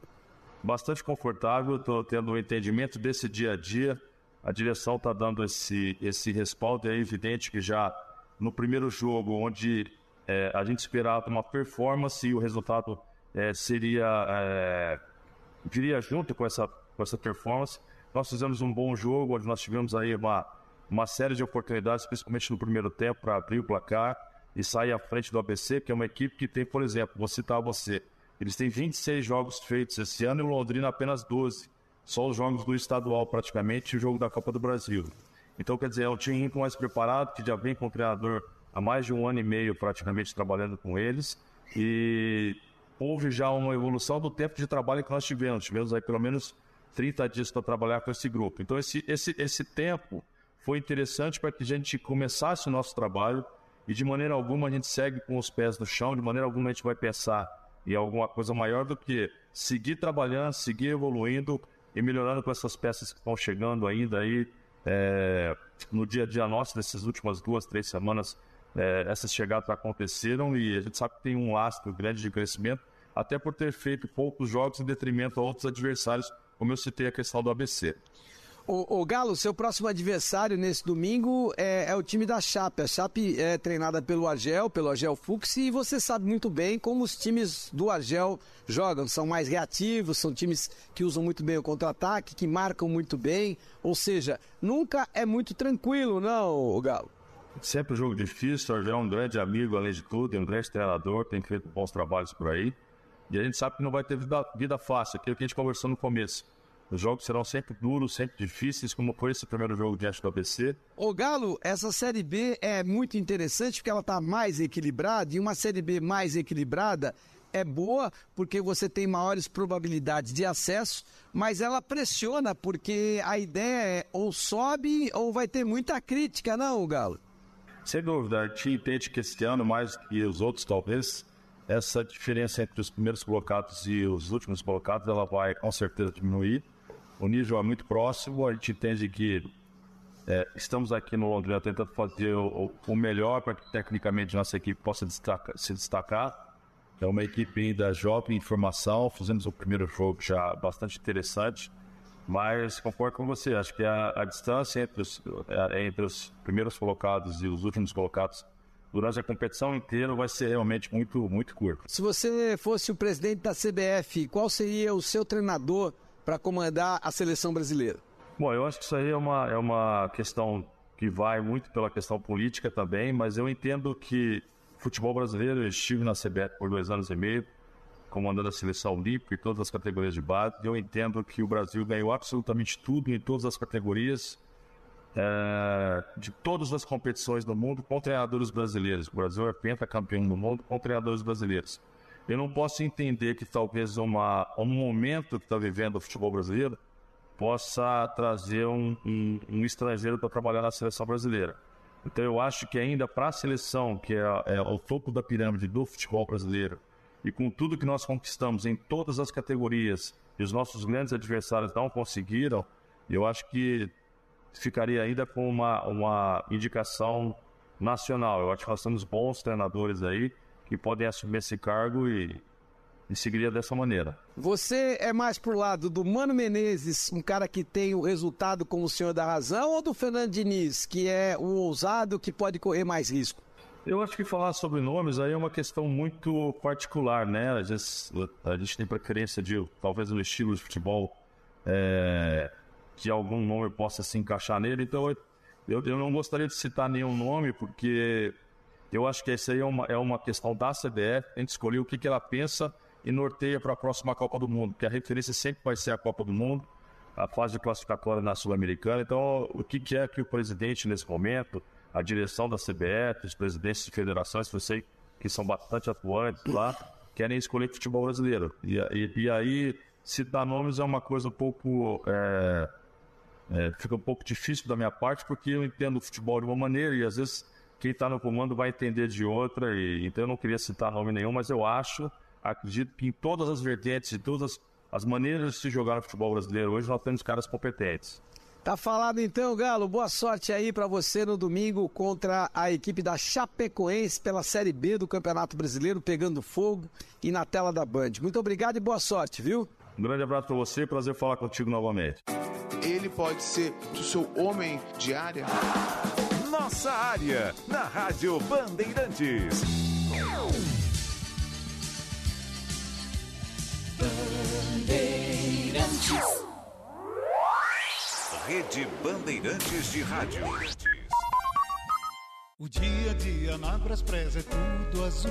Speaker 16: Bastante confortável, estou tendo um entendimento desse dia a dia. A direção está dando esse, esse respaldo. É evidente que já no primeiro jogo, onde é, a gente esperava uma performance e o resultado é, seria é, viria junto com essa, com essa performance. Nós fizemos um bom jogo, onde nós tivemos aí uma, uma série de oportunidades, principalmente no primeiro tempo, para abrir o placar e sair à frente do ABC, que é uma equipe que tem, por exemplo, vou citar você, eles têm 26 jogos feitos esse ano e o Londrina apenas 12. Só os jogos do estadual, praticamente, e o jogo da Copa do Brasil. Então, quer dizer, é um time mais preparado, que já vem com o treinador há mais de um ano e meio, praticamente, trabalhando com eles. E houve já uma evolução do tempo de trabalho que nós tivemos. Tivemos aí pelo menos 30 dias para trabalhar com esse grupo. Então, esse, esse, esse tempo foi interessante para que a gente começasse o nosso trabalho e de maneira alguma a gente segue com os pés no chão, de maneira alguma a gente vai pensar em alguma coisa maior do que seguir trabalhando, seguir evoluindo e melhorando com essas peças que estão chegando ainda aí é, no dia a dia nosso, nessas últimas duas, três semanas, é, essas chegadas aconteceram e a gente sabe que tem um lastro grande de crescimento, até por ter feito poucos jogos em detrimento a outros adversários, como eu citei a questão do ABC.
Speaker 5: O, Galo, seu próximo adversário nesse domingo é, é, o time da Chape. A Chape é treinada pelo Argel, pelo Argel Fux, e você sabe muito bem como os times do Argel jogam. São mais reativos, são times que usam muito bem o contra-ataque, que marcam muito bem. Ou seja, nunca é muito tranquilo, não, Galo?
Speaker 16: Sempre um jogo difícil. O Argel é um grande amigo, além de tudo, é um grande treinador, tem feito bons trabalhos por aí. E a gente sabe que não vai ter vida, vida fácil, aquilo que a gente conversou no começo. Os jogos serão sempre duros, sempre difíceis, como foi esse primeiro jogo diante do ABC.
Speaker 5: Ô Galo, essa Série B é muito interessante porque ela está mais equilibrada e uma Série B mais equilibrada é boa porque você tem maiores probabilidades de acesso, mas ela pressiona porque a ideia é ou sobe ou vai ter muita crítica, não, Galo?
Speaker 16: Sem dúvida, a gente entende que esse ano, mais que os outros talvez, essa diferença entre os primeiros colocados e os últimos colocados, ela vai com certeza diminuir. O nível é muito próximo, a gente entende que é, estamos aqui no Londrina tentando fazer o, o melhor para que tecnicamente nossa equipe possa destacar, se destacar. É uma equipe ainda jovem em formação, fizemos o primeiro jogo já bastante interessante, mas concordo com você, acho que a, a distância entre os, é, entre os primeiros colocados e os últimos colocados durante a competição inteira vai ser realmente muito, muito curta.
Speaker 5: Se você fosse o presidente da CBF, qual seria o seu treinador para comandar a seleção brasileira?
Speaker 16: Bom, eu acho que isso aí é uma, é uma questão que vai muito pela questão política também, mas eu entendo que futebol brasileiro, eu estive na CBF por dois anos e meio, comandando a seleção olímpica e todas as categorias de base, eu entendo que o Brasil ganhou absolutamente tudo em todas as categorias, é, de todas as competições do mundo com treinadores brasileiros. O Brasil é pentacampeão do mundo com treinadores brasileiros. Eu não posso entender que talvez uma, um momento que está vivendo o futebol brasileiro possa trazer um, um, um estrangeiro para trabalhar na seleção brasileira. Então eu acho que ainda para a seleção, que é, é o topo da pirâmide do futebol brasileiro, e com tudo que nós conquistamos em todas as categorias, e os nossos grandes adversários não conseguiram, eu acho que ficaria ainda com uma, uma indicação nacional. Eu acho que nós temos bons treinadores aí, que podem assumir esse cargo e, e seguiria dessa maneira.
Speaker 5: Você é mais pro lado do Mano Menezes, um cara que tem o resultado como o senhor da razão, ou do Fernando Diniz, que é o ousado que pode correr mais risco?
Speaker 16: Eu acho que falar sobre nomes aí é uma questão muito particular, né? Às vezes a gente tem preferência de, talvez, no estilo de futebol, é, que algum nome possa se encaixar nele. Então eu, eu, não gostaria de citar nenhum nome, porque eu acho que essa aí é uma, é uma questão da CBF, a gente escolher o que, que ela pensa e norteia para a próxima Copa do Mundo, porque a referência sempre vai ser a Copa do Mundo, a fase classificatória na Sul-Americana. Então, o que, que é que o presidente, nesse momento, a direção da CBF, os presidentes de federações, que eu sei que são bastante atuantes lá, querem escolher futebol brasileiro. E, e, e aí, citar nomes é uma coisa um pouco. É, é, fica um pouco difícil da minha parte, porque eu entendo o futebol de uma maneira e às vezes quem está no comando vai entender de outra, e, então eu não queria citar nome nenhum, mas eu acho, acredito que em todas as vertentes, e todas as maneiras de se jogar no futebol brasileiro hoje, nós temos caras competentes.
Speaker 5: Tá falado então, Galo. Boa sorte aí para você no domingo contra a equipe da Chapecoense pela Série B do Campeonato Brasileiro, pegando fogo e na tela da Band. Muito obrigado e boa sorte, viu?
Speaker 16: Um grande abraço para você, prazer falar contigo novamente.
Speaker 17: Ele pode ser o seu homem de área?
Speaker 6: Nossa área, na Rádio Bandeirantes.
Speaker 13: Bandeirantes.
Speaker 6: Rede Bandeirantes de Rádio.
Speaker 18: O dia a dia na Braspress é tudo azul.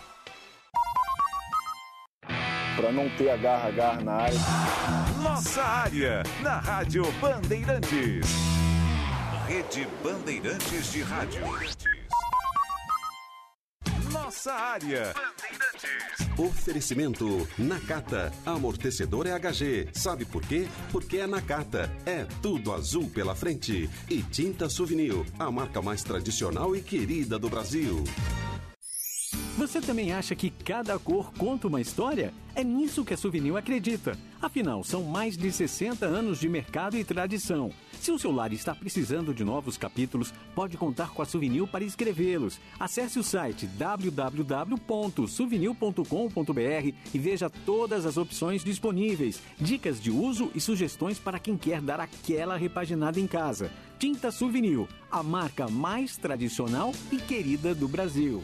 Speaker 19: Para não ter agarra-agarra na área.
Speaker 6: Nossa área, na Rádio Bandeirantes. Rede Bandeirantes de Rádio. Nossa área.
Speaker 3: Oferecimento Nakata, amortecedor é HG. Sabe por quê? Porque é Nakata. É tudo azul pela frente. E Tinta Souvenir, a marca mais tradicional e querida do Brasil.
Speaker 11: Você também acha que cada cor conta uma história? É nisso que a Souvenir acredita. Afinal, são mais de 60 anos de mercado e tradição. Se o seu lar está precisando de novos capítulos, pode contar com a Souvenir para escrevê-los. Acesse o site www.souvenir.com.br e veja todas as opções disponíveis, dicas de uso e sugestões para quem quer dar aquela repaginada em casa. Tinta Souvenir, a marca mais tradicional e querida do Brasil.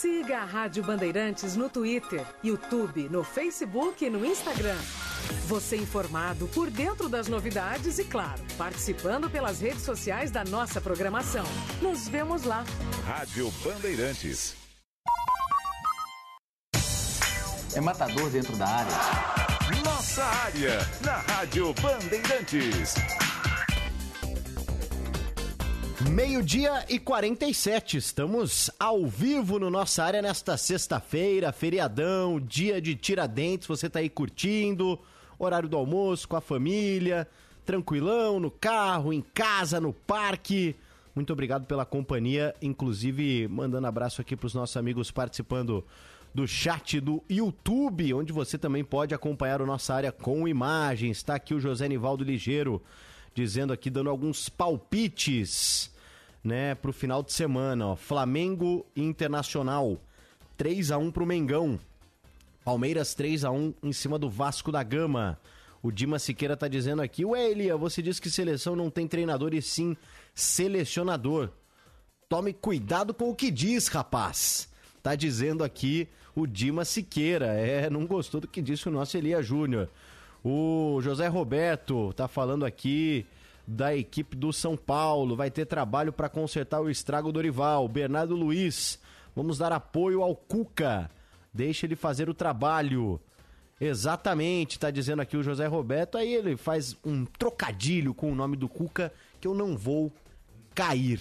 Speaker 4: Siga a Rádio Bandeirantes no Twitter, YouTube, no Facebook e no Instagram. Você informado por dentro das novidades e, claro, participando pelas redes sociais da nossa programação. Nos vemos lá.
Speaker 6: Rádio Bandeirantes.
Speaker 20: É matador dentro da área.
Speaker 6: Nossa área, na Rádio Bandeirantes.
Speaker 7: Meio-dia e 47, estamos ao vivo no nossa área nesta sexta-feira, feriadão, dia de Tiradentes. Você tá aí curtindo, horário do almoço com a família, tranquilão, no carro, em casa, no parque. Muito obrigado pela companhia, inclusive mandando abraço aqui para os nossos amigos participando do chat do YouTube, onde você também pode acompanhar o nossa área com imagens. Está aqui o José Nivaldo Ligeiro dizendo aqui, dando alguns palpites, né, pro final de semana, ó. Flamengo Internacional, 3 a 1 pro Mengão. Palmeiras 3 a 1 em cima do Vasco da Gama. O Dima Siqueira tá dizendo aqui, ué, Elia, você diz que seleção não tem treinador e sim selecionador. Tome cuidado com o que diz, rapaz. Tá dizendo aqui o Dima Siqueira. É, não gostou do que disse o nosso Elia Júnior. O José Roberto tá falando aqui da equipe do São Paulo. Vai ter trabalho para consertar o estrago do rival. Bernardo Luiz, vamos dar apoio ao Cuca. Deixa ele fazer o trabalho. Exatamente, tá dizendo aqui o José Roberto. Aí ele faz um trocadilho com o nome do Cuca que eu não vou cair.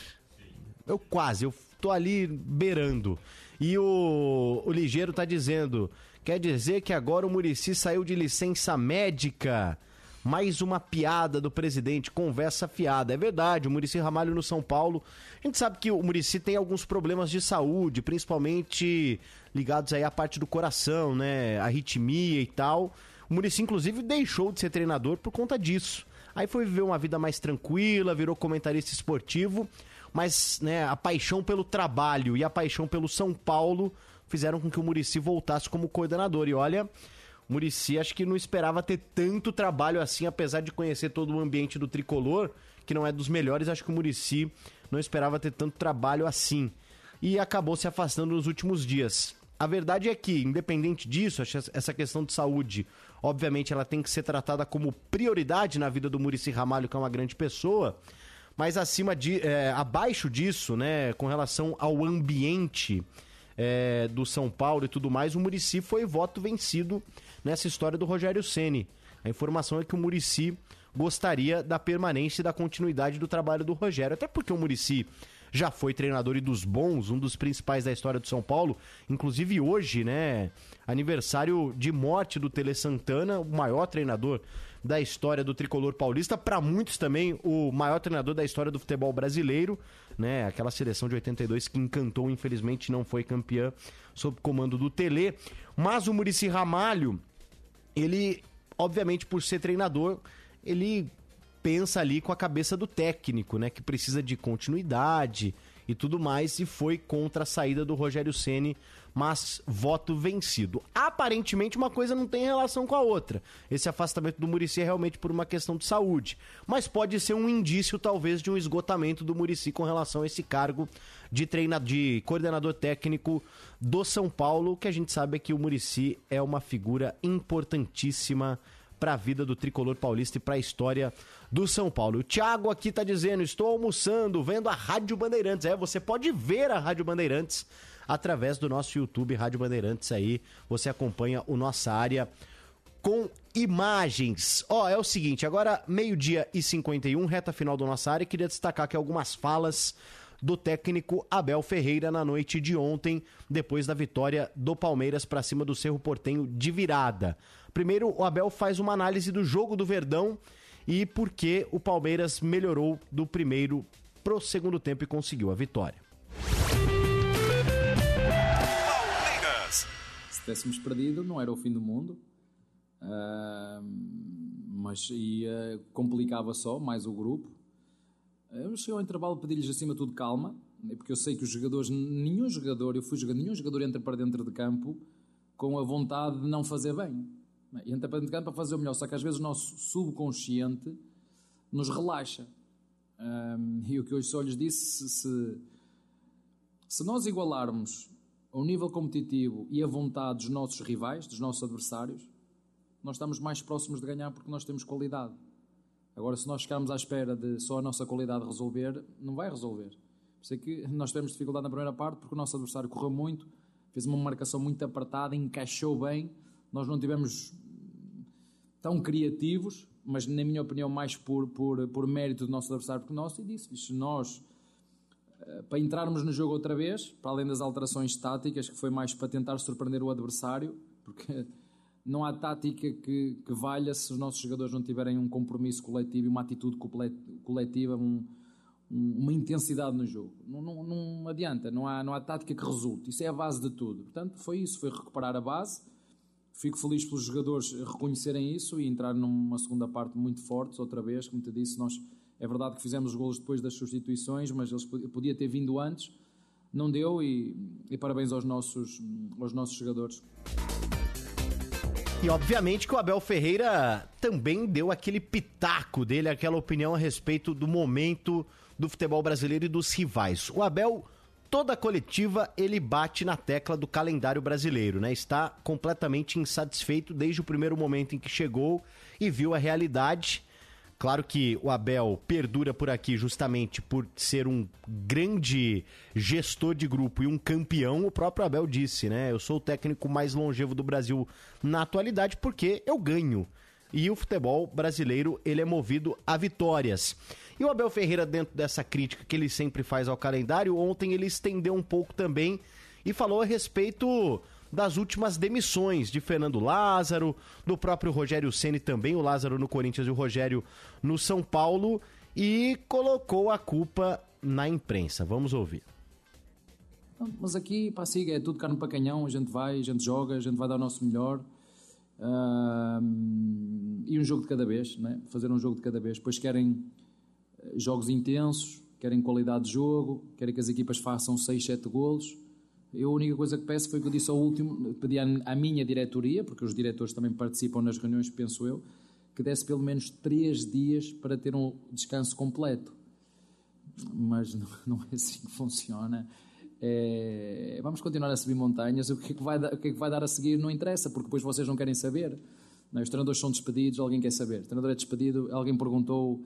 Speaker 7: Eu quase, eu tô ali beirando. E o, o Ligeiro tá dizendo: quer dizer que agora o Murici saiu de licença médica. Mais uma piada do presidente, conversa fiada. É verdade, o Murici Ramalho no São Paulo. A gente sabe que o Murici tem alguns problemas de saúde, principalmente ligados aí à parte do coração, né? Arritmia e tal. O Murici, inclusive, deixou de ser treinador por conta disso. Aí foi viver uma vida mais tranquila, virou comentarista esportivo, mas né, a paixão pelo trabalho e a paixão pelo São Paulo fizeram com que o Murici voltasse como coordenador. E olha, Murici acho que não esperava ter tanto trabalho assim, apesar de conhecer todo o ambiente do tricolor, que não é dos melhores, acho que o Murici não esperava ter tanto trabalho assim. E acabou se afastando nos últimos dias. A verdade é que, independente disso, essa questão de saúde, obviamente, ela tem que ser tratada como prioridade na vida do Murici Ramalho, que é uma grande pessoa. Mas acima de, é, abaixo disso, né, com relação ao ambiente é, do São Paulo e tudo mais, o Murici foi voto vencido nessa história do Rogério Ceni. A informação é que o Murici gostaria da permanência e da continuidade do trabalho do Rogério, até porque o Murici já foi treinador e dos bons, um dos principais da história do São Paulo. Inclusive hoje, né, aniversário de morte do Tele Santana, o maior treinador da história do tricolor paulista, para muitos também o maior treinador da história do futebol brasileiro, né? Aquela seleção de 82 que encantou, infelizmente não foi campeã sob comando do Tele, mas o Murici Ramalho, ele obviamente por ser treinador, ele pensa ali com a cabeça do técnico, né? Que precisa de continuidade e tudo mais, e foi contra a saída do Rogério Ceni, mas voto vencido. Aparentemente uma coisa não tem relação com a outra. Esse afastamento do Murici é realmente por uma questão de saúde, mas pode ser um indício talvez de um esgotamento do Murici com relação a esse cargo de treinador, de coordenador técnico do São Paulo, que a gente sabe que o Murici é uma figura importantíssima para a vida do tricolor paulista e para a história do São Paulo. O Thiago aqui tá dizendo: estou almoçando, vendo a Rádio Bandeirantes. É, você pode ver a Rádio Bandeirantes através do nosso YouTube Rádio Bandeirantes aí. Você acompanha o nossa área com imagens. Ó, oh, é o seguinte, agora meio-dia e 51, reta final do nossa área, queria destacar aqui algumas falas do técnico Abel Ferreira na noite de ontem, depois da vitória do Palmeiras para cima do Cerro Portenho de virada. Primeiro, o Abel faz uma análise do jogo do Verdão e por que o Palmeiras melhorou do primeiro pro segundo tempo e conseguiu a vitória.
Speaker 21: Palmeiras. Se tivéssemos perdido, não era o fim do mundo. Uh, mas ia, complicava só mais o grupo. Eu cheguei ao intervalo pedi-lhes acima de tudo calma, porque eu sei que os jogadores, nenhum jogador, eu fui jogador, nenhum jogador entra para dentro de campo com a vontade de não fazer bem. E entra para dentro de campo para fazer o melhor, só que às vezes o nosso subconsciente nos relaxa. Um, e o que hoje só lhes disse, se, se nós igualarmos o nível competitivo e a vontade dos nossos rivais, dos nossos adversários, nós estamos mais próximos de ganhar porque nós temos qualidade. Agora, se nós ficarmos à espera de só a nossa qualidade resolver, não vai resolver. Por isso é que nós tivemos dificuldade na primeira parte porque o nosso adversário correu muito, fez uma marcação muito apertada, encaixou bem nós não tivemos tão criativos, mas na minha opinião mais por, por, por mérito do nosso adversário que nosso, e disse-lhes, nós eh, para entrarmos no jogo outra vez, para além das alterações táticas, que foi mais para tentar surpreender o adversário, porque não há tática que, que valha se os nossos jogadores não tiverem um compromisso coletivo e uma atitude coletiva, um, uma intensidade no jogo. Não, não, não, adianta, não há, não há tática que resulte. Isso é a base de tudo. Portanto, foi isso, foi recuperar a base Fico feliz pelos jogadores reconhecerem isso e entrar numa segunda parte muito forte, outra vez, como te disse, nós é verdade que fizemos os golos depois das substituições, mas eles podia ter vindo antes, não deu e, e parabéns aos nossos, aos nossos jogadores.
Speaker 7: E obviamente que o Abel Ferreira também deu aquele pitaco dele, aquela opinião a respeito do momento do futebol brasileiro e dos rivais. O Abel toda a coletiva ele bate na tecla do calendário brasileiro, né? Está completamente insatisfeito desde o primeiro momento em que chegou e viu a realidade. Claro que o Abel perdura por aqui justamente por ser um grande gestor de grupo e um campeão. O próprio Abel disse, né? Eu sou o técnico mais longevo do Brasil na atualidade porque eu ganho. E o futebol brasileiro, ele é movido a vitórias. E o Abel Ferreira, dentro dessa crítica que ele sempre faz ao calendário, ontem ele estendeu um pouco também e falou a respeito das últimas demissões de Fernando Lázaro, do próprio Rogério Ceni também, o Lázaro no Corinthians e o Rogério no São Paulo, e colocou a culpa na imprensa. Vamos ouvir.
Speaker 21: Mas aqui, para siga, é tudo carne para canhão, a gente vai, a gente joga, a gente vai dar o nosso melhor. Uh, e um jogo de cada vez, né? fazer um jogo de cada vez. Depois querem jogos intensos, querem qualidade de jogo, querem que as equipas façam 6, 7 golos. Eu a única coisa que peço foi que eu disse ao último, pedi à, minha diretoria, porque os diretores também participam nas reuniões, penso eu, que desse pelo menos três dias para ter um descanso completo. Mas não, <laughs> não é assim que funciona. É, vamos continuar a subir montanhas. O que, é que vai, o que é que vai dar a seguir não interessa, porque depois vocês não querem saber. Não, os treinadores são despedidos, alguém quer saber. O treinador é despedido, alguém perguntou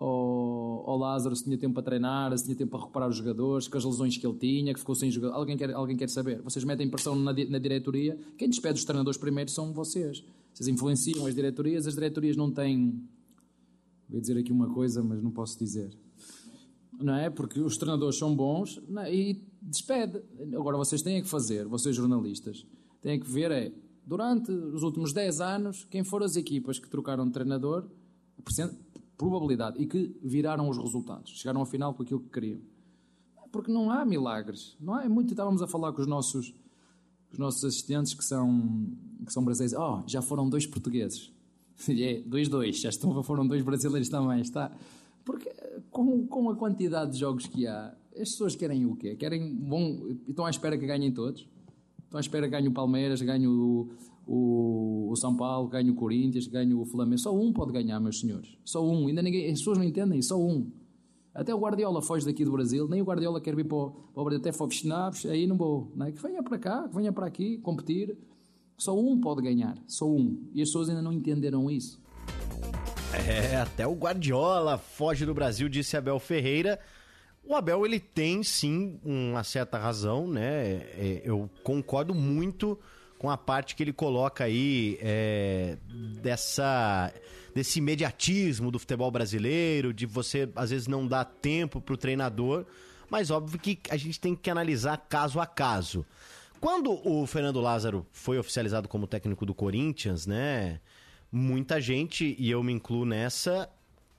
Speaker 21: ao, ao Lázaro se tinha tempo para treinar, se tinha tempo para recuperar os jogadores, com as lesões que ele tinha, que ficou sem jogador. Alguém quer, alguém quer saber. Vocês metem pressão na, na diretoria. Quem despede os treinadores primeiro são vocês. Vocês influenciam as diretorias, as diretorias não têm. Vou dizer aqui uma coisa, mas não posso dizer. Não é? Porque os treinadores são bons é? e despede. Agora vocês têm que fazer, vocês jornalistas, têm que ver é, durante os últimos 10 anos, quem foram as equipas que trocaram de treinador, probabilidade, e que viraram os resultados, chegaram ao final com aquilo que queriam. Porque não há milagres. Não há, é muito, estávamos a falar com os nossos, os nossos assistentes que são, que são brasileiros. Oh, já foram dois portugueses. <laughs> É, dois, dois. Já estão, foram dois brasileiros também, está. Porque com, com a quantidade de jogos que há, as pessoas querem o quê? Querem bom, estão à espera que ganhem todos. Estão à espera que ganhe o Palmeiras, ganhe o, o, o São Paulo, ganhe o Corinthians, ganhe o Flamengo. Só um pode ganhar, meus senhores. Só um. Ainda ninguém, as pessoas não entendem, só um. Até o Guardiola foge daqui do Brasil, nem o Guardiola quer vir para o, Brasil, até Fofschnaps, aí não vou. Não é? Que venha para cá, que venha para aqui, competir. Só um pode ganhar, só um. E as pessoas ainda não entenderam isso.
Speaker 7: É, até o Guardiola foge do Brasil, disse Abel Ferreira. O Abel, ele tem sim uma certa razão, né? É, eu concordo muito com a parte que ele coloca aí é, dessa desse imediatismo do futebol brasileiro, de você às vezes não dar tempo para o treinador, mas óbvio que a gente tem que analisar caso a caso. Quando o Fernando Lázaro foi oficializado como técnico do Corinthians, né? muita gente, e eu me incluo nessa,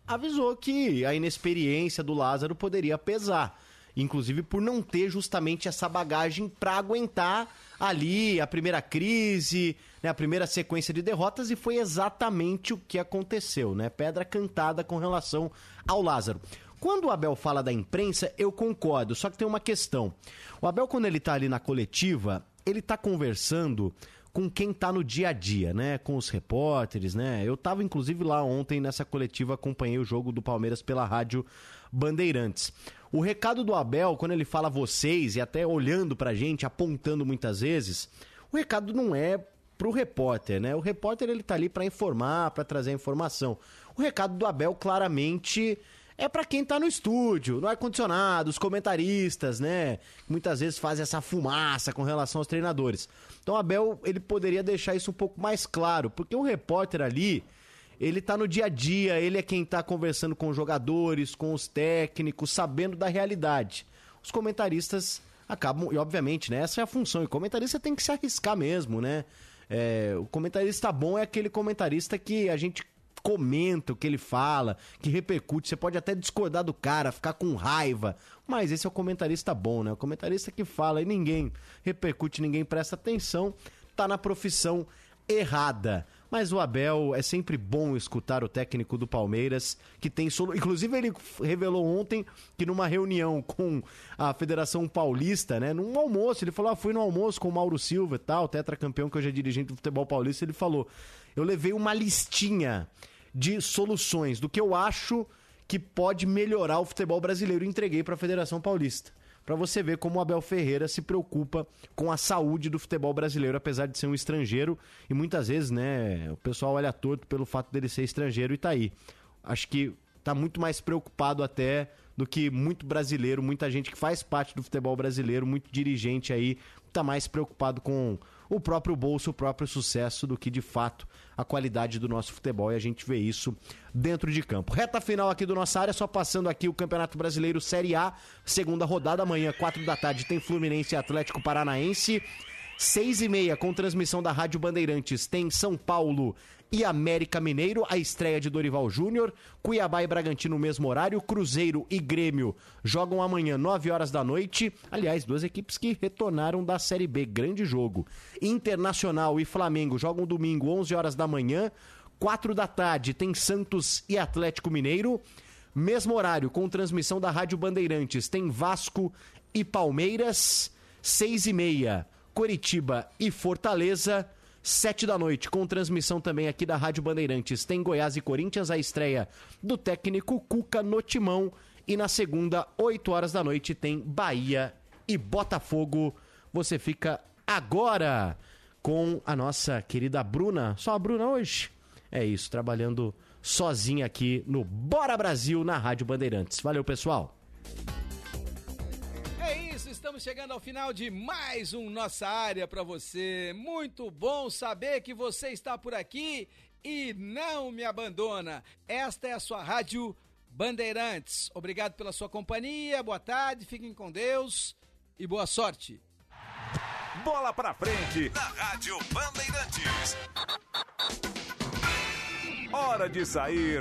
Speaker 7: avisou que a inexperiência do Lázaro poderia pesar. Inclusive por não ter justamente essa bagagem para aguentar ali a primeira crise, né, a primeira sequência de derrotas, e foi exatamente o que aconteceu, né? Pedra cantada com relação ao Lázaro. Quando o Abel fala da imprensa, eu concordo, só que tem uma questão. O Abel, quando ele tá ali na coletiva, ele tá conversando com quem tá no dia a dia, né? Com os repórteres, né? Eu tava inclusive lá ontem nessa coletiva, acompanhei o jogo do Palmeiras pela rádio Bandeirantes. O recado do Abel, quando ele fala vocês e até olhando pra gente, apontando muitas vezes, o recado não é pro repórter, né? O repórter ele tá ali para informar, para trazer informação. O recado do Abel claramente é para quem tá no estúdio, no ar-condicionado, os comentaristas, né? Muitas vezes fazem essa fumaça com relação aos treinadores. Então, Abel, ele poderia deixar isso um pouco mais claro, porque o repórter ali, ele tá no dia a dia, ele é quem tá conversando com os jogadores, com os técnicos, sabendo da realidade. Os comentaristas acabam, e obviamente, né? Essa é a função, e comentarista tem que se arriscar mesmo, né? É, o comentarista bom é aquele comentarista que a gente comenta o que ele fala, que repercute. Você pode até discordar do cara, ficar com raiva. Mas esse é o comentarista bom, né? O comentarista que fala e ninguém repercute, ninguém presta atenção, tá na profissão errada. Mas o Abel é sempre bom escutar o técnico do Palmeiras, que tem solo. Inclusive, ele revelou ontem que numa reunião com a Federação Paulista, né? Num almoço, ele falou: ah, fui no almoço com o Mauro Silva e tal, tetracampeão que hoje é dirigente do futebol paulista. Ele falou: eu levei uma listinha de soluções do que eu acho que pode melhorar o futebol brasileiro entreguei para a Federação Paulista. Para você ver como o Abel Ferreira se preocupa com a saúde do futebol brasileiro, apesar de ser um estrangeiro. E muitas vezes, né, o pessoal olha torto pelo fato dele ser estrangeiro e tá aí. Acho que tá muito mais preocupado até do que muito brasileiro, muita gente que faz parte do futebol brasileiro, muito dirigente aí, tá mais preocupado com o próprio bolso, o próprio sucesso do que de fato a qualidade do nosso futebol e a gente vê isso dentro de campo. Reta final aqui do nossa área, só passando aqui o Campeonato Brasileiro Série A, segunda rodada, amanhã, quatro da tarde, tem Fluminense e Atlético Paranaense. Seis e meia, com transmissão da Rádio Bandeirantes, tem São Paulo e América Mineiro, a estreia de Dorival Júnior, Cuiabá e Bragantino no mesmo horário, Cruzeiro e Grêmio jogam amanhã 9 horas da noite. Aliás, duas equipes que retornaram da Série B, grande jogo. Internacional e Flamengo jogam domingo 11 horas da manhã, 4 da tarde tem Santos e Atlético Mineiro. Mesmo horário, com transmissão da Rádio Bandeirantes, tem Vasco e Palmeiras. seis e meia, Curitiba e Fortaleza, sete da noite, com transmissão também aqui da Rádio Bandeirantes. Tem Goiás e Corinthians, a estreia do técnico Cuca no Timão. E na segunda, 8 horas da noite, tem Bahia e Botafogo. Você fica agora com a nossa querida Bruna. Só a Bruna hoje? É isso, trabalhando sozinha aqui no Bora Brasil na Rádio Bandeirantes. Valeu, pessoal.
Speaker 5: Estamos chegando ao final de mais um Nossa Área para você. Muito bom saber que você está por aqui e não me abandona. Esta é a sua Rádio Bandeirantes. Obrigado pela sua companhia, boa tarde, fiquem com Deus e boa sorte.
Speaker 22: Bola pra frente na Rádio Bandeirantes. Hora de sair